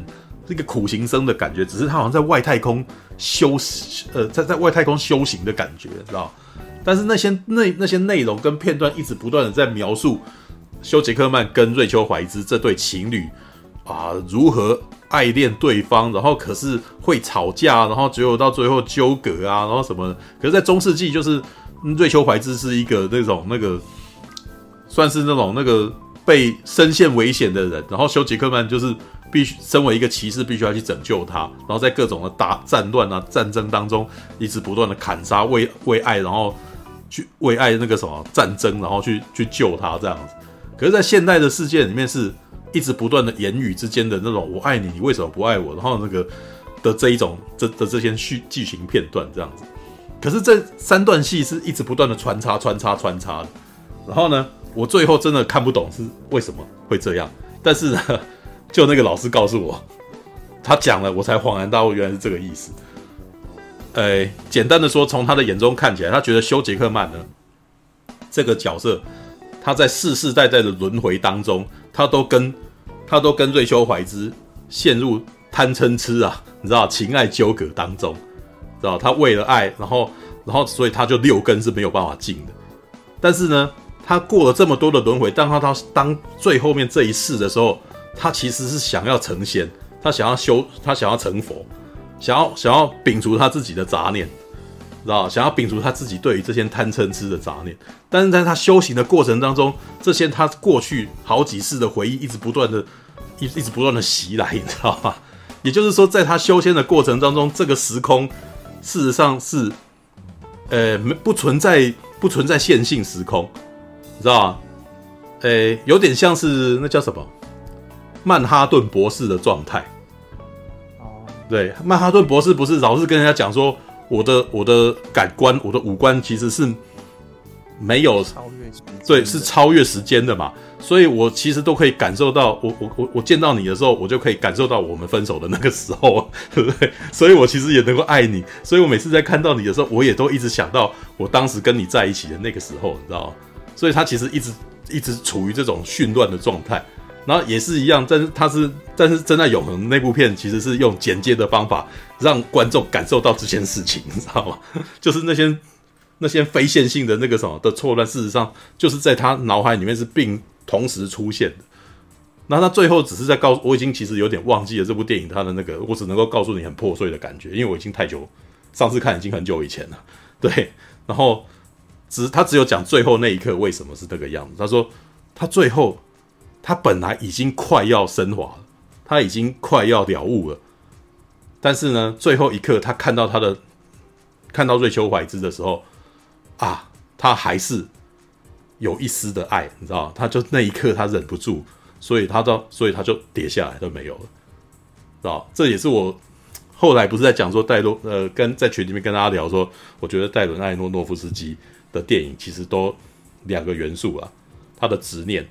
是一个苦行僧的感觉。只是他好像在外太空修，呃，在在外太空修行的感觉，知道？但是那些那那些内容跟片段一直不断的在描述休杰克曼跟瑞秋怀兹这对情侣啊如何。爱恋对方，然后可是会吵架，然后只有到最后纠葛啊，然后什么？可是，在中世纪，就是瑞秋怀兹是一个那种那个，算是那种那个被深陷危险的人，然后休杰克曼就是必须身为一个骑士，必须要去拯救他，然后在各种的大战乱啊、战争当中，一直不断的砍杀，为为爱，然后去为爱那个什么战争，然后去去救他这样子。可是，在现代的世界里面是。一直不断的言语之间的那种“我爱你，你为什么不爱我”，然后那个的这一种这的这些剧剧情片段这样子，可是这三段戏是一直不断的穿插穿插穿插的，然后呢，我最后真的看不懂是为什么会这样，但是呢，就那个老师告诉我，他讲了，我才恍然大悟，原来是这个意思。诶，简单的说，从他的眼中看起来，他觉得休杰克曼呢这个角色，他在世世代代的轮回当中。他都跟，他都跟瑞秋怀兹陷入贪嗔痴啊，你知道情爱纠葛当中，知道他为了爱，然后，然后，所以他就六根是没有办法净的。但是呢，他过了这么多的轮回，当他他当最后面这一世的时候，他其实是想要成仙，他想要修，他想要成佛，想要想要摒除他自己的杂念。知道想要摒除他自己对于这些贪嗔痴的杂念，但是在他修行的过程当中，这些他过去好几世的回忆一直不断的，一一直不断的袭来，你知道吗？也就是说，在他修仙的过程当中，这个时空事实上是，呃，没不存在不存在线性时空，你知道吗？呃，有点像是那叫什么曼哈顿博士的状态。哦，对，曼哈顿博士不是老是跟人家讲说。我的我的感官，我的五官其实是没有超越，对，是超越时间的嘛，所以我其实都可以感受到，我我我我见到你的时候，我就可以感受到我们分手的那个时候，对不对？所以我其实也能够爱你，所以我每次在看到你的时候，我也都一直想到我当时跟你在一起的那个时候，你知道吗？所以他其实一直一直处于这种混乱的状态。然后也是一样，但是他是，但是《真爱永恒》那部片其实是用剪接的方法让观众感受到这件事情，你知道吗？就是那些那些非线性的那个什么的错乱，事实上就是在他脑海里面是并同时出现的。那他最后只是在告诉我，已经其实有点忘记了这部电影他的那个，我只能够告诉你很破碎的感觉，因为我已经太久，上次看已经很久以前了。对，然后只他只有讲最后那一刻为什么是这个样子。他说他最后他本来已经快要升华了，他已经快要了悟了，但是呢，最后一刻他看到他的看到瑞秋怀兹的时候啊，他还是有一丝的爱，你知道，他就那一刻他忍不住。所以他到，所以他就跌下来都没有了，知道？这也是我后来不是在讲说戴洛呃，跟在群里面跟大家聊说，我觉得戴伦艾诺诺夫斯基的电影其实都两个元素啊，他的执念，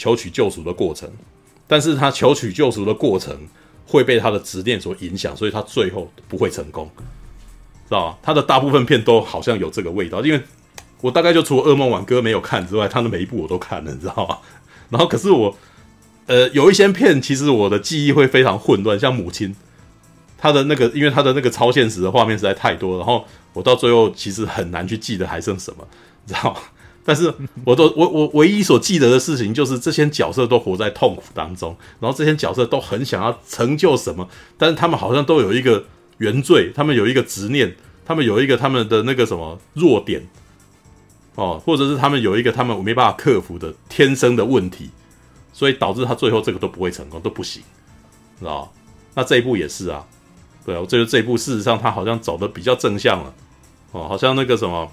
求取救赎的过程，但是他求取救赎的过程会被他的执念所影响，所以他最后不会成功，知道吗？他的大部分片都好像有这个味道，因为我大概就除了《噩梦挽歌》没有看之外，他的每一部我都看了，你知道吗？然后，可是我，呃，有一些片，其实我的记忆会非常混乱，像母亲，他的那个，因为他的那个超现实的画面实在太多，然后我到最后其实很难去记得还剩什么，你知道吗？但是我都我我唯一所记得的事情，就是这些角色都活在痛苦当中，然后这些角色都很想要成就什么，但是他们好像都有一个原罪，他们有一个执念，他们有一个他们的那个什么弱点。哦，或者是他们有一个他们没办法克服的天生的问题，所以导致他最后这个都不会成功，都不行，知道？那这一步也是啊，对啊，我觉得这一步事实上他好像走的比较正向了，哦，好像那个什么，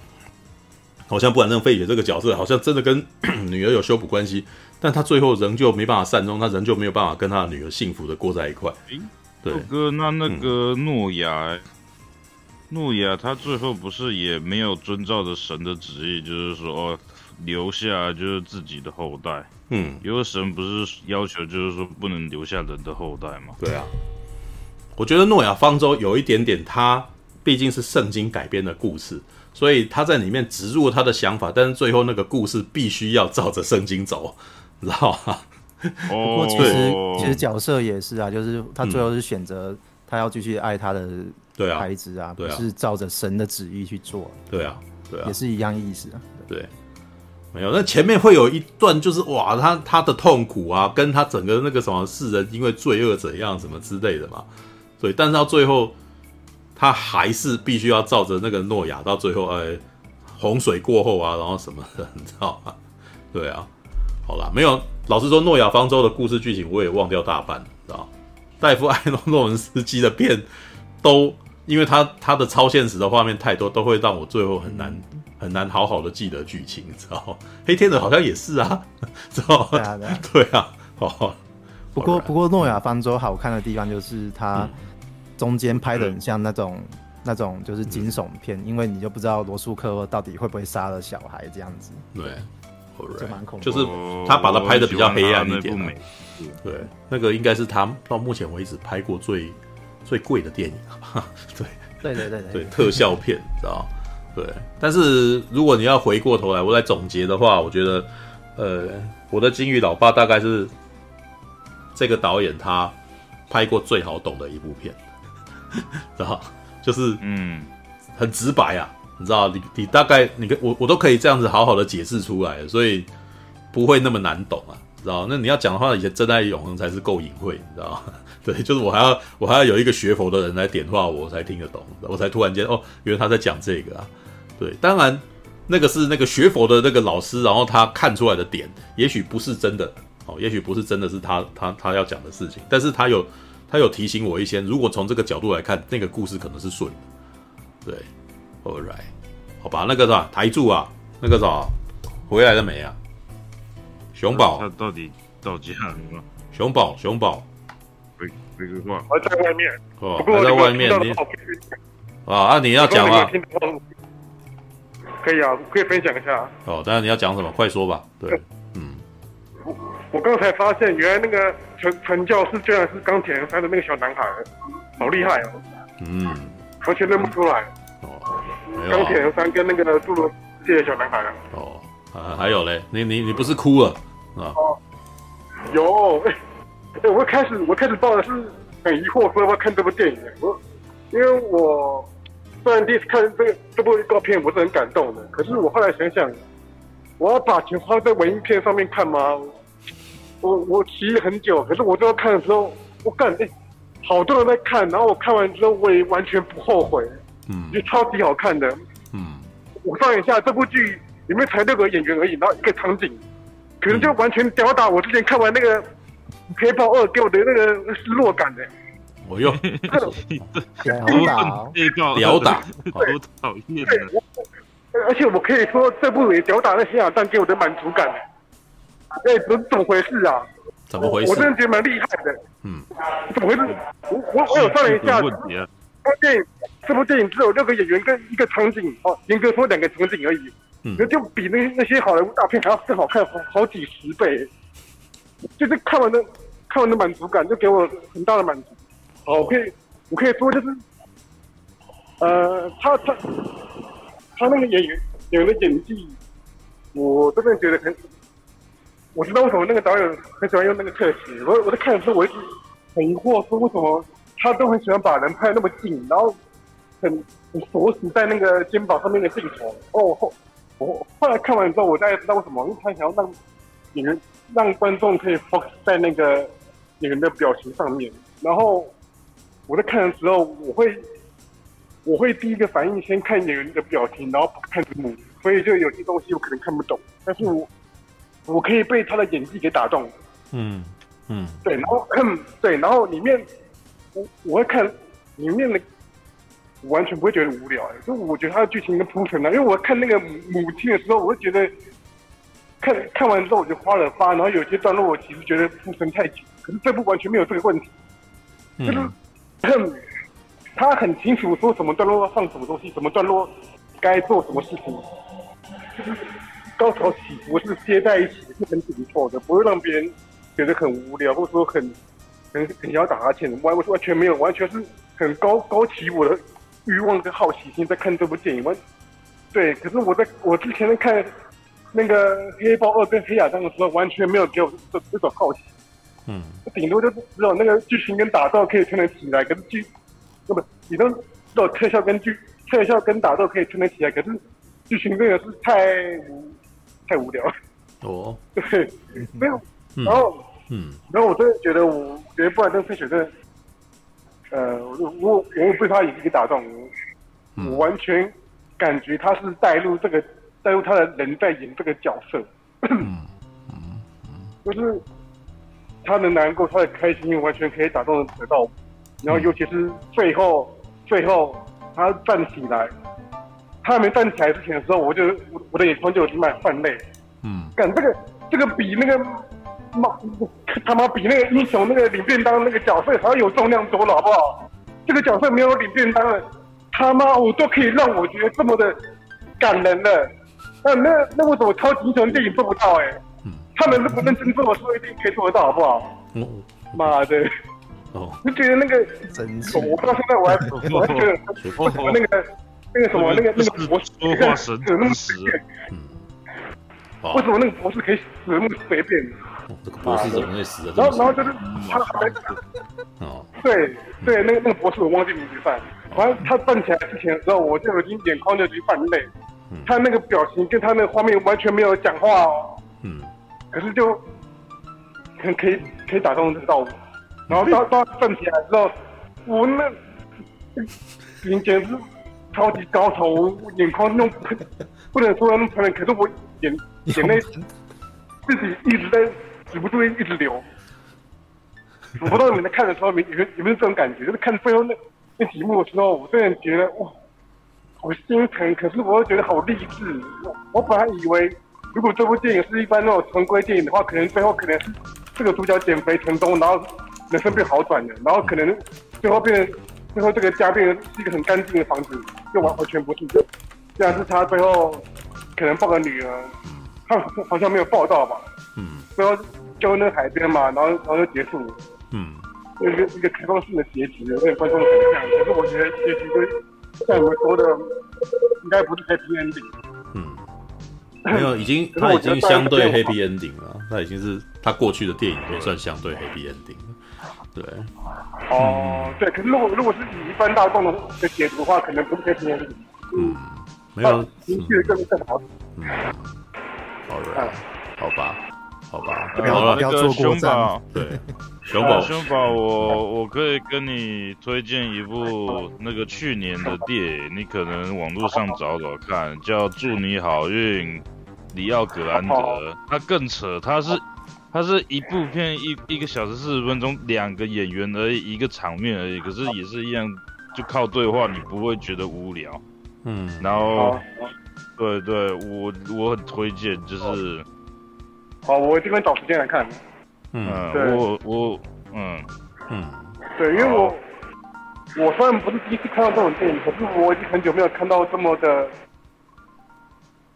好像不然那个费雪这个角色好像真的跟 女儿有修补关系，但他最后仍旧没办法善终，他仍旧没有办法跟他的女儿幸福的过在一块。对，哥，那那个诺亚。嗯诺亚他最后不是也没有遵照着神的旨意，就是说哦，留下就是自己的后代。嗯，因为神不是要求就是说不能留下人的后代嘛？对啊，我觉得诺亚方舟有一点点，他毕竟是圣经改编的故事，所以他在里面植入他的想法，但是最后那个故事必须要照着圣经走，知道吗？不过其实其实角色也是啊，就是他最后是选择他要继续爱他的。对啊，孩子啊，不是照着神的旨意去做。对啊，对啊，也是一样意思啊。对，没有，那前面会有一段，就是哇，他他的痛苦啊，跟他整个那个什么世人因为罪恶怎样什么之类的嘛。所以，但是到最后，他还是必须要照着那个诺亚，到最后，哎，洪水过后啊，然后什么的，你知道吗？对啊，好啦，没有，老实说，诺亚方舟的故事剧情我也忘掉大半，知道戴夫·艾诺诺文斯基的片都。因为他他的超现实的画面太多，都会让我最后很难很难好好的记得剧情，知道？黑天鹅好像也是啊，知道？对啊，对啊，对啊。哦，不过不过诺亚方舟好看的地方就是它中间拍的很像那种、嗯、那种就是惊悚片，嗯、因为你就不知道罗素克到底会不会杀了小孩这样子。对，就蛮恐怖。就是他把它拍的比较黑暗一点。对，那个应该是他到目前为止拍过最。最贵的电影，对，对对对对，对特效片，知道？对，但是如果你要回过头来，我来总结的话，我觉得，呃，我的金鱼老爸大概是这个导演他拍过最好懂的一部片，知道？就是嗯，很直白啊，你知道？你你大概你跟我我都可以这样子好好的解释出来，所以不会那么难懂啊，知道？那你要讲的话，以前真爱永恒才是够隐晦，你知道？对，就是我还要我还要有一个学佛的人来点化我，我才听得懂，我才突然间哦，原来他在讲这个啊。对，当然那个是那个学佛的那个老师，然后他看出来的点，也许不是真的哦，也许不是真的是他他他要讲的事情，但是他有他有提醒我一些，如果从这个角度来看，那个故事可能是顺的。对，All right，好吧，那个是吧？台柱啊，那个啥，回来了没啊？熊宝，他到底到家了吗？熊宝，熊宝。还在外面哦，还在外面你啊啊！你要讲啊？可以啊，可以分享一下哦。当然你要讲什么？快说吧。对，嗯，我我刚才发现，原来那个陈陈教士居然是钢铁人三的那个小男孩，好厉害哦。嗯，完全认不出来。哦，钢铁人三跟那个侏罗纪的小男孩。哦，啊，还有嘞，你你你不是哭了啊？哦，有。哎，我开始我开始抱的是很疑惑，说要不要看这部电影。我因为我虽然第一次看这个这部预告片，我是很感动的。可是我后来想想，我要把钱花在文艺片上面看吗？我我骑了很久，可是我最后看的时候，我感觉、欸、好多人在看，然后我看完之后我也完全不后悔，嗯就超级好看的。嗯我算一下，这部剧里面才六个演员而已，然后一个场景，可能就完全吊打我之前看完那个《黑豹二》给我的那个失落感的。我又 吊打，吊打，好讨厌对而且我可以说这部也吊打了黑亚当给我的满足感。哎，怎怎么回事啊？怎么回事我真事？的觉得蛮厉害的。嗯怎么回事？我我我有算了一下！这部电影这部电影只有六个演员跟一个场景哦，严格说两个场景而已，嗯那就比那那些好莱坞大片还要更好看好好几十倍。就是看完的看完的满足感，就给我很大的满足。好，我可以我可以说就是，呃，他他他那个演员演员的演技，我真的觉得很。我知道为什么那个导演很喜欢用那个特写。我我在看的时候，我一直很疑惑，说为什么他都很喜欢把人拍那么近，然后很很锁死在那个肩膀上面的镜头。哦，后我后来看完之后，我大概知道为什么，因为他想要让演员让观众可以 focus 在那个演员的表情上面。然后我在看的时候，我会我会第一个反应先看演员的表情，然后看字幕，所以就有些东西我可能看不懂，但是我。我可以被他的演技给打动，嗯嗯。对，然后 对，然后里面我我会看里面的，我完全不会觉得无聊，就我觉得他的剧情跟铺陈呢，因为我看那个母母亲的时候，我会觉得看看完之后我就花了发，然后有些段落我其实觉得铺陈太久，可是这部完全没有这个问题，就是、嗯 他很清楚说什么段落要放什么东西，什么段落该做什么事情，就是。高潮起伏是接在一起，是很紧凑的，不会让别人觉得很无聊，或者说很很很想要打哈欠。完完全没有，完全是很高高起我的欲望跟好奇心在看这部电影。完，对，可是我在我之前在看那个《黑豹二》跟《黑亚当》的时候，完全没有给我这这种好奇。嗯，顶多就是只有那个剧情跟打斗可以撑得起来，可是剧那么你都只有特效跟剧特效跟打斗可以撑得起来，可是剧情真的是太。太无聊。了哦，对，没有，然后，嗯，然后我真的觉得我，我觉得布兰登·费雪真的，呃，我我我被他演技给打动，嗯、我完全感觉他是带入这个带入他的人在演这个角色，嗯嗯 就是他的难过，他的开心，完全可以打动得到，然后尤其是最后最后他站起来。他还没站起来之前的时候，我就我我的眼眶就已经满泛泪。嗯，干这个这个比那个妈他妈比那个英雄那个领便当那个角色还要有重量多了，好不好？这个角色没有领便当了，他妈我都可以让我觉得这么的感人了。那那那为什么超级英雄电影做不到、欸？哎，嗯，他们如果认真做的时候，一定可以做得到，好不好？嗯，妈的，哦，就觉得那个我不知道现在我还我还觉得为什么那个。那个什么，那个 那个博士说话神那么随便，嗯，为什么那个博士可以死那么随便？哦，这个博士怎么会死的？然后然后就是他还 哦，对对，那个那个博士我忘记名字了，反正他站起来之前的时候，我就已经眼眶就已经泛泪。他那个表情跟他那个画面完全没有讲话哦，嗯，可是就很可以可以打动得到我。然后到 到站起来之后，我那简直是。超级高潮，我眼眶那种不能说那么喷，可是我眼眼泪自己一直在止不住一直流。我不知道你们在看的时候，有有有没有这种感觉？就是看最后那那几幕的时候，我真的觉得哇，好心疼，可是我又觉得好励志。我本来以为，如果这部电影是一般那种常规电影的话，可能最后可能是这个主角减肥成功，然后人生变好转了，然后可能最后变成。最后，这个家变成是一个很干净的房子，就完完全不是。就这样是他最后可能抱个女儿，他 好像没有抱到吧？嗯。最后就那海边嘛，然后然后就结束了。嗯。一个一个开放式的结局，有点观众想象。可是我觉得结局就像你们说的，应该不是 happy ending。嗯。没有，已经他已经相对 happy ending 了。那已经是他过去的电影都算相对 happy ending 了。对。哦，对，可是如果如果是以一般大众的的解读的话，可能不是这些。嗯，没有情绪更更好。嗯，好的，好吧。好吧，不要好了不，要那个坐过站熊宝，对，熊宝，熊宝，我我可以跟你推荐一部那个去年的电影，你可能网络上找找看，叫《祝你好运》，里奥格兰德。他更扯，他是它是一部片一一个小时四十分钟，两个演员而已，一个场面而已，可是也是一样，就靠对话，你不会觉得无聊。嗯，然后，，对对，我我很推荐，就是好，我这边找时间来看。嗯我我嗯。嗯，对，因为我我虽然不是第一次看到这种电影，可是我已经很久没有看到这么的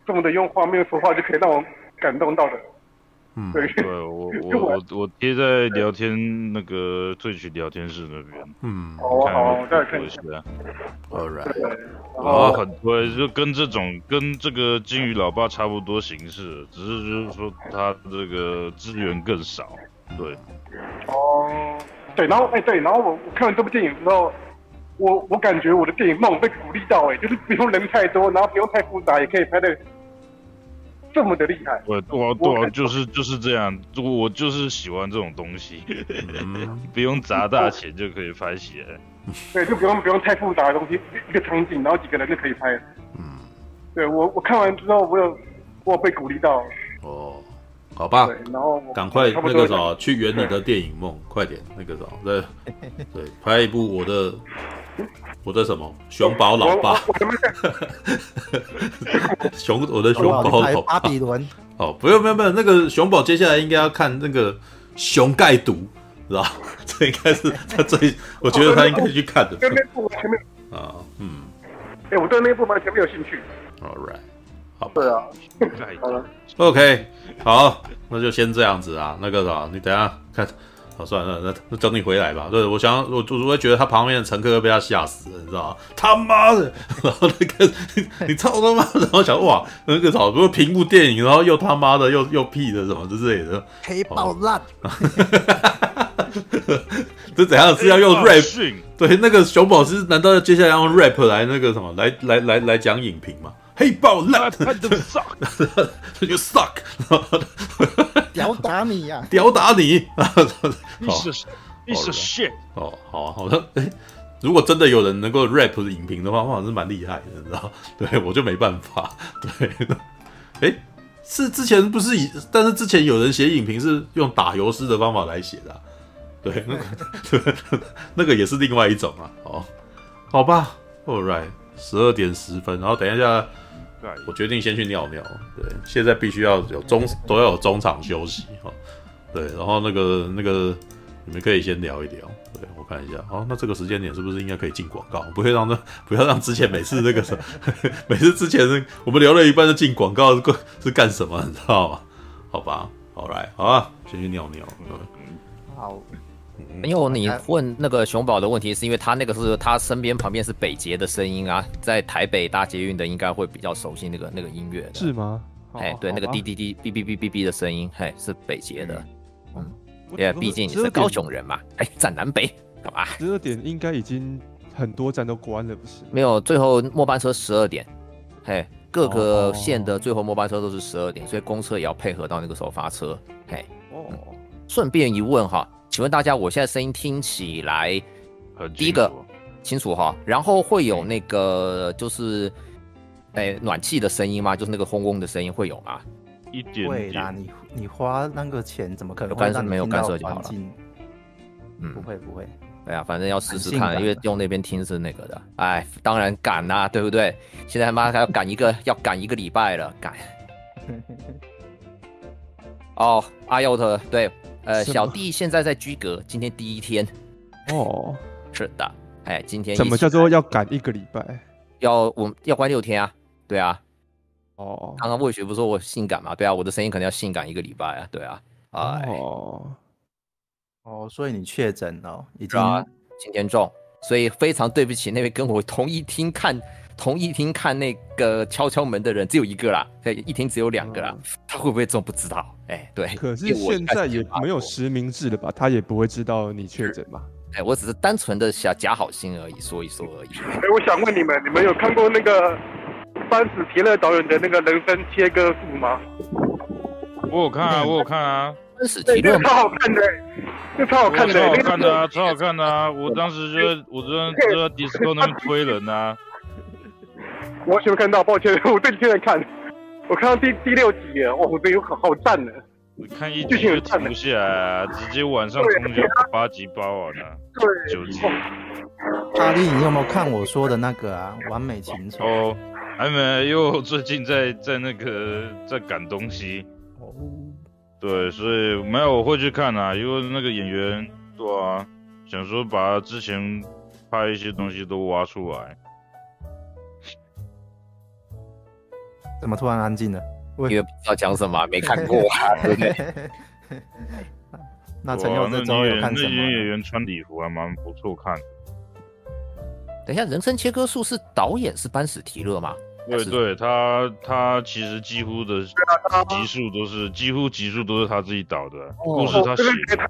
这么的用画面说话就可以让我感动到的。嗯对，对我 我我我贴在聊天那个萃取聊天室那边，嗯好啊好啊，我再看一下。，All right，对，然我后很推，就跟这种跟这个金鱼老爸差不多形式，只是就是说他这个资源更少。对，哦，对，然后哎、对，然后我我看完这部电影之后，我我感觉我的电影梦被鼓励到哎，就是不用人太多，然后不用太复杂，也可以拍得这么的厉害。对对啊对啊，就是就是这样，我就是喜欢这种东西，嗯 不用砸大钱就可以拍起来。对，就不用不用太复杂的东西，一个场景，然后几个人就可以拍。嗯，对我我看完之后，我有我有被鼓励到。哦，好吧对，，然后我赶快那个什么，去圆你的电影梦，快点那个什么，对 对，拍一部我的我的什么？熊宝老爸，熊我的熊宝老。爸巴，比伦，哦，不用不用不用，那个熊宝接下来应该要看那个熊盖毒，知道？这应该是他最，我觉得他应该去看的。对那部完全没有，啊，嗯。哎，我对那部完全没有兴趣。，All right，好吧。对啊，盖好了，OK，好，那就先这样子啊。那个啥，你等一下看，好，算了，那那等你回来吧。对，我想我我会觉得他旁边的乘客会被他吓死了，你知道吗？他妈的，然后那个你你操他妈的，然后想哇，那个啥，不是屏幕电影，然后又他妈的又又屁的什么之类的，黑爆烂，这怎样是要用 rap？对，那个熊宝是难道要接下来要用 rap 来那个什么来来来来讲影评吗？黑爆烂，他的 suck，屌打你呀！屌打你，好 piece of piece of shit。哦，好啊，好的。哎，如果真的有人能够 rap 的影评的话，好像是蛮厉害的，你知道？对我就没办法。对，哎，是之前不是以，但是之前有人写影评是用打油诗的方法来写的啊、对，那个对，那个也是另外一种啊。哦，好吧，All right，十二点十分，然后等一下。我决定先去尿尿。对，现在必须要有中都要有中场休息哈。对，然后那个那个你们可以先聊一聊。对我看一下，哦，那这个时间点是不是应该可以进广告？不会让那不要让之前每次那个什么，每次之前我们聊了一半就进广告是是干什么？你知道吗？好吧，好来，好啊，先去尿尿。嗯好，因为你问那个熊宝的问题，是因为他那个是他身边旁边是北捷的声音啊，在台北搭捷运的应该会比较熟悉那个那个音乐。是吗？哎，对，那个滴滴滴哔哔哔哔哔的声音，嘿，是北捷的。嗯，因为毕竟你是高雄人嘛，哎，站南北干嘛？十二点应该已经很多站都关了，不是？没有，最后末班车十二点，嘿，各个线的最后末班车都是十二点，所以公车也要配合到那个时候发车。嘿，哦，顺便一问哈，请问大家，我现在声音听起来很第一个清楚哈，然后会有那个就是，哎，暖气的声音吗？就是那个轰轰的声音会有吗？一点会啦，你你花那个钱，怎么可能有干涉没有干涉就好了？嗯不，会不会，哎呀，反正要试试看，因为用那边听是那个的。哎，当然赶啦、对不对？现在他妈还要赶一个，要赶一个礼拜了，赶。哦，阿佑特，对，呃，小弟现在在居格，今天第一天。哦，是的，哎，今天怎么叫做要赶一个礼拜？要我们要关六天啊？对啊，哦，刚刚魏雪不是说我性感嘛？对啊，我的声音可能要性感一个礼拜啊，对啊，哎，哦，哦，所以你确诊了，已经今天中，所以非常对不起那位跟我同一厅看同一厅看那个敲敲门的人，只有一个啦，对，一厅只有两个啦，他会不会中不知道？哎，对，可是现在也没有实名制了吧？他也不会知道你确诊吧？哎，我只是单纯的想假好心而已，说一说而已。哎，我想问你们，你们有看过那个班子提勒导演的那个人生切割术吗？我有看啊，我有看啊，真史对，那个提勒超好看的，那超好看的，超好看的啊，超好看的啊！我当时就在我就在就在 Discord 那边推人啊，我完全没看到，抱歉，我这几天在看，我看到第第六集了，哇，我觉得有好好赞呢。看一集就停不下来啊，直接晚上通宵把八集包完了，对，九集。阿力，你有没有看我说的那个啊？完美情仇。哦，还没，因为我最近在在那个在赶东西。哦，对，所以没有我会去看啊，因为那个演员，对啊，想说把之前拍一些东西都挖出来。怎么突然安静了？因为不知道讲什么，没看过啊，对不对？那陈佑这周有看什那女演么？员穿礼服还蛮不错看的。等一下，人生切割术是导演是班史提勒吗？对对，他他其实几乎的集数都是几乎集数都是他自己导的，故事他写我真的觉得他，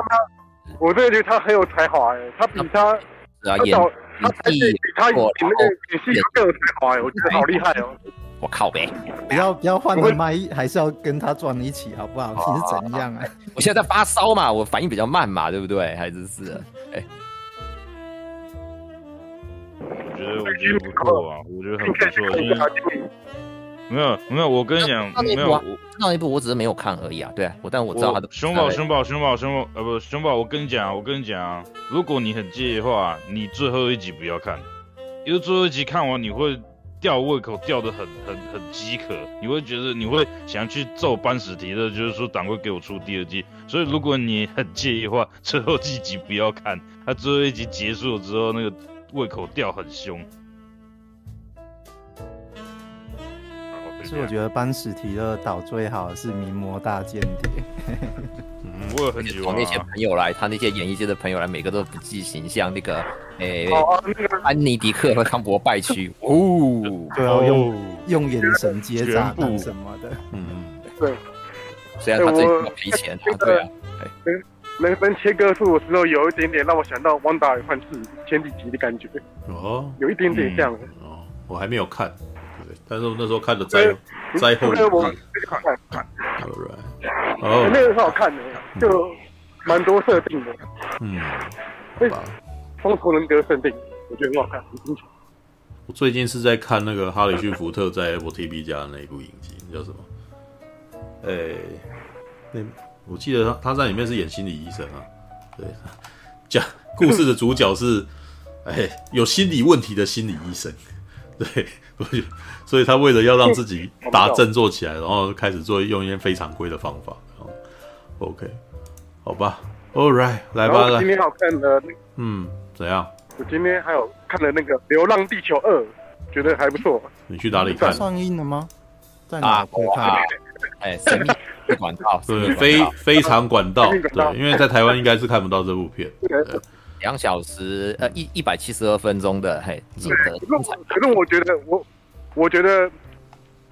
我真的觉得他很有才华哎，他比他是啊，演他导他拍戏演比他演那个演戏更有才华哎，我觉得好厉害哦。我靠呗！不要不要换了麦，还是要跟他撞一起，好不好？你是怎样啊？我现在在发烧嘛，我反应比较慢嘛，对不对？还是是，哎，我觉得我觉得不错啊，我觉得很不错，因为没有没有，我跟你讲，没有我那一部我只是没有看而已啊，对啊，我但我知道他的熊宝熊宝熊宝熊宝呃不熊宝，我跟你讲，我跟你讲，如果你很介意的话，你最后一集不要看，因为最后一集看完你会吊胃口，吊得很很很饥渴，你会觉得你会想要去揍班史提的，就是说赶快给我出第二季。所以如果你很介意的话，最后几集不要看，他最后一集结束了之后，那个胃口吊很凶。其实我觉得班史提勒导最好是《名模大间谍》嗯，我也很喜欢、啊。那些朋友来，他那些演艺界的朋友来，每个都不计形象。那个，诶、欸，哦，安妮迪克和康伯拜区，哦，对啊，用用眼神接炸弹什么的，嗯，对。虽然他自己要赔钱，对啊。人生切割术的时候，有一点点让我想到《汪达与幻视》前几集的感觉。哦，有一点点像。哦，我还没有看，对，但是我那时候看的灾灾后看看看。哦，那个很好看的，就蛮多设定的。嗯，好吧。双重人格设定，我觉得很好看，很精彩。我最近是在看那个哈里逊福特在 Apple TV 家的那一部影集，叫什么？哎、欸，那我记得他他在里面是演心理医生啊，对，讲故事的主角是哎、欸、有心理问题的心理医生，对，所以他为了要让自己打振作起来，然后开始做用一些非常规的方法。OK，好吧，All right，来吧，来。今天好看的，嗯，怎样？我今天还有看了那个《流浪地球二》，觉得还不错。你去哪里看？上映了吗？在哪可以看？哎，神秘管道，对，非非常管道，对，因为在台湾应该是看不到这部片。两小时，呃，一一百七十二分钟的，嘿，值得。可是我觉得，我我觉得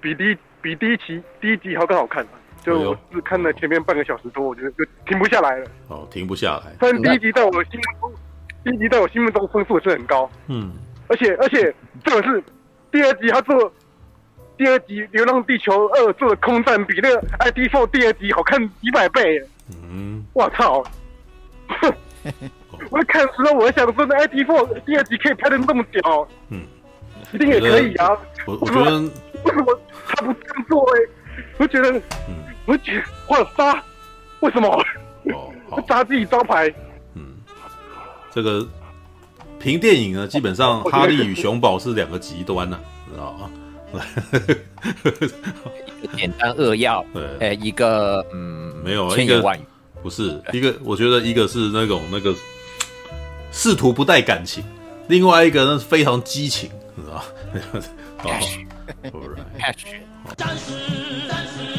比第比第一集第一集还更好看。就我只看了前面半个小时多，我觉得就停不下来了。哦，停不下来。但第一集在我心目中，第一集在我心目中分数也是很高。嗯。而且而且，这个是第二集他做。第二集《流浪地球二》做的空战比那个《ID Four》第二集好看几百倍。嗯，我操！我在看的时候，我在想说，那《ID Four》第二集可以拍的那么屌，嗯，一定也可以啊。我我觉得为什么他不这样做？哎，我觉得，嗯，我觉得哇杀，为什么？哦，好，杀自己招牌。嗯，这个评电影呢，基本上哈利与熊宝是两个极端呢，知道吗？简单扼要，对，哎、欸，一个嗯，没有一个不是一个，我觉得一个是那种那个试图不带感情，另外一个呢是非常激情，你知道吗？好，开始，开始。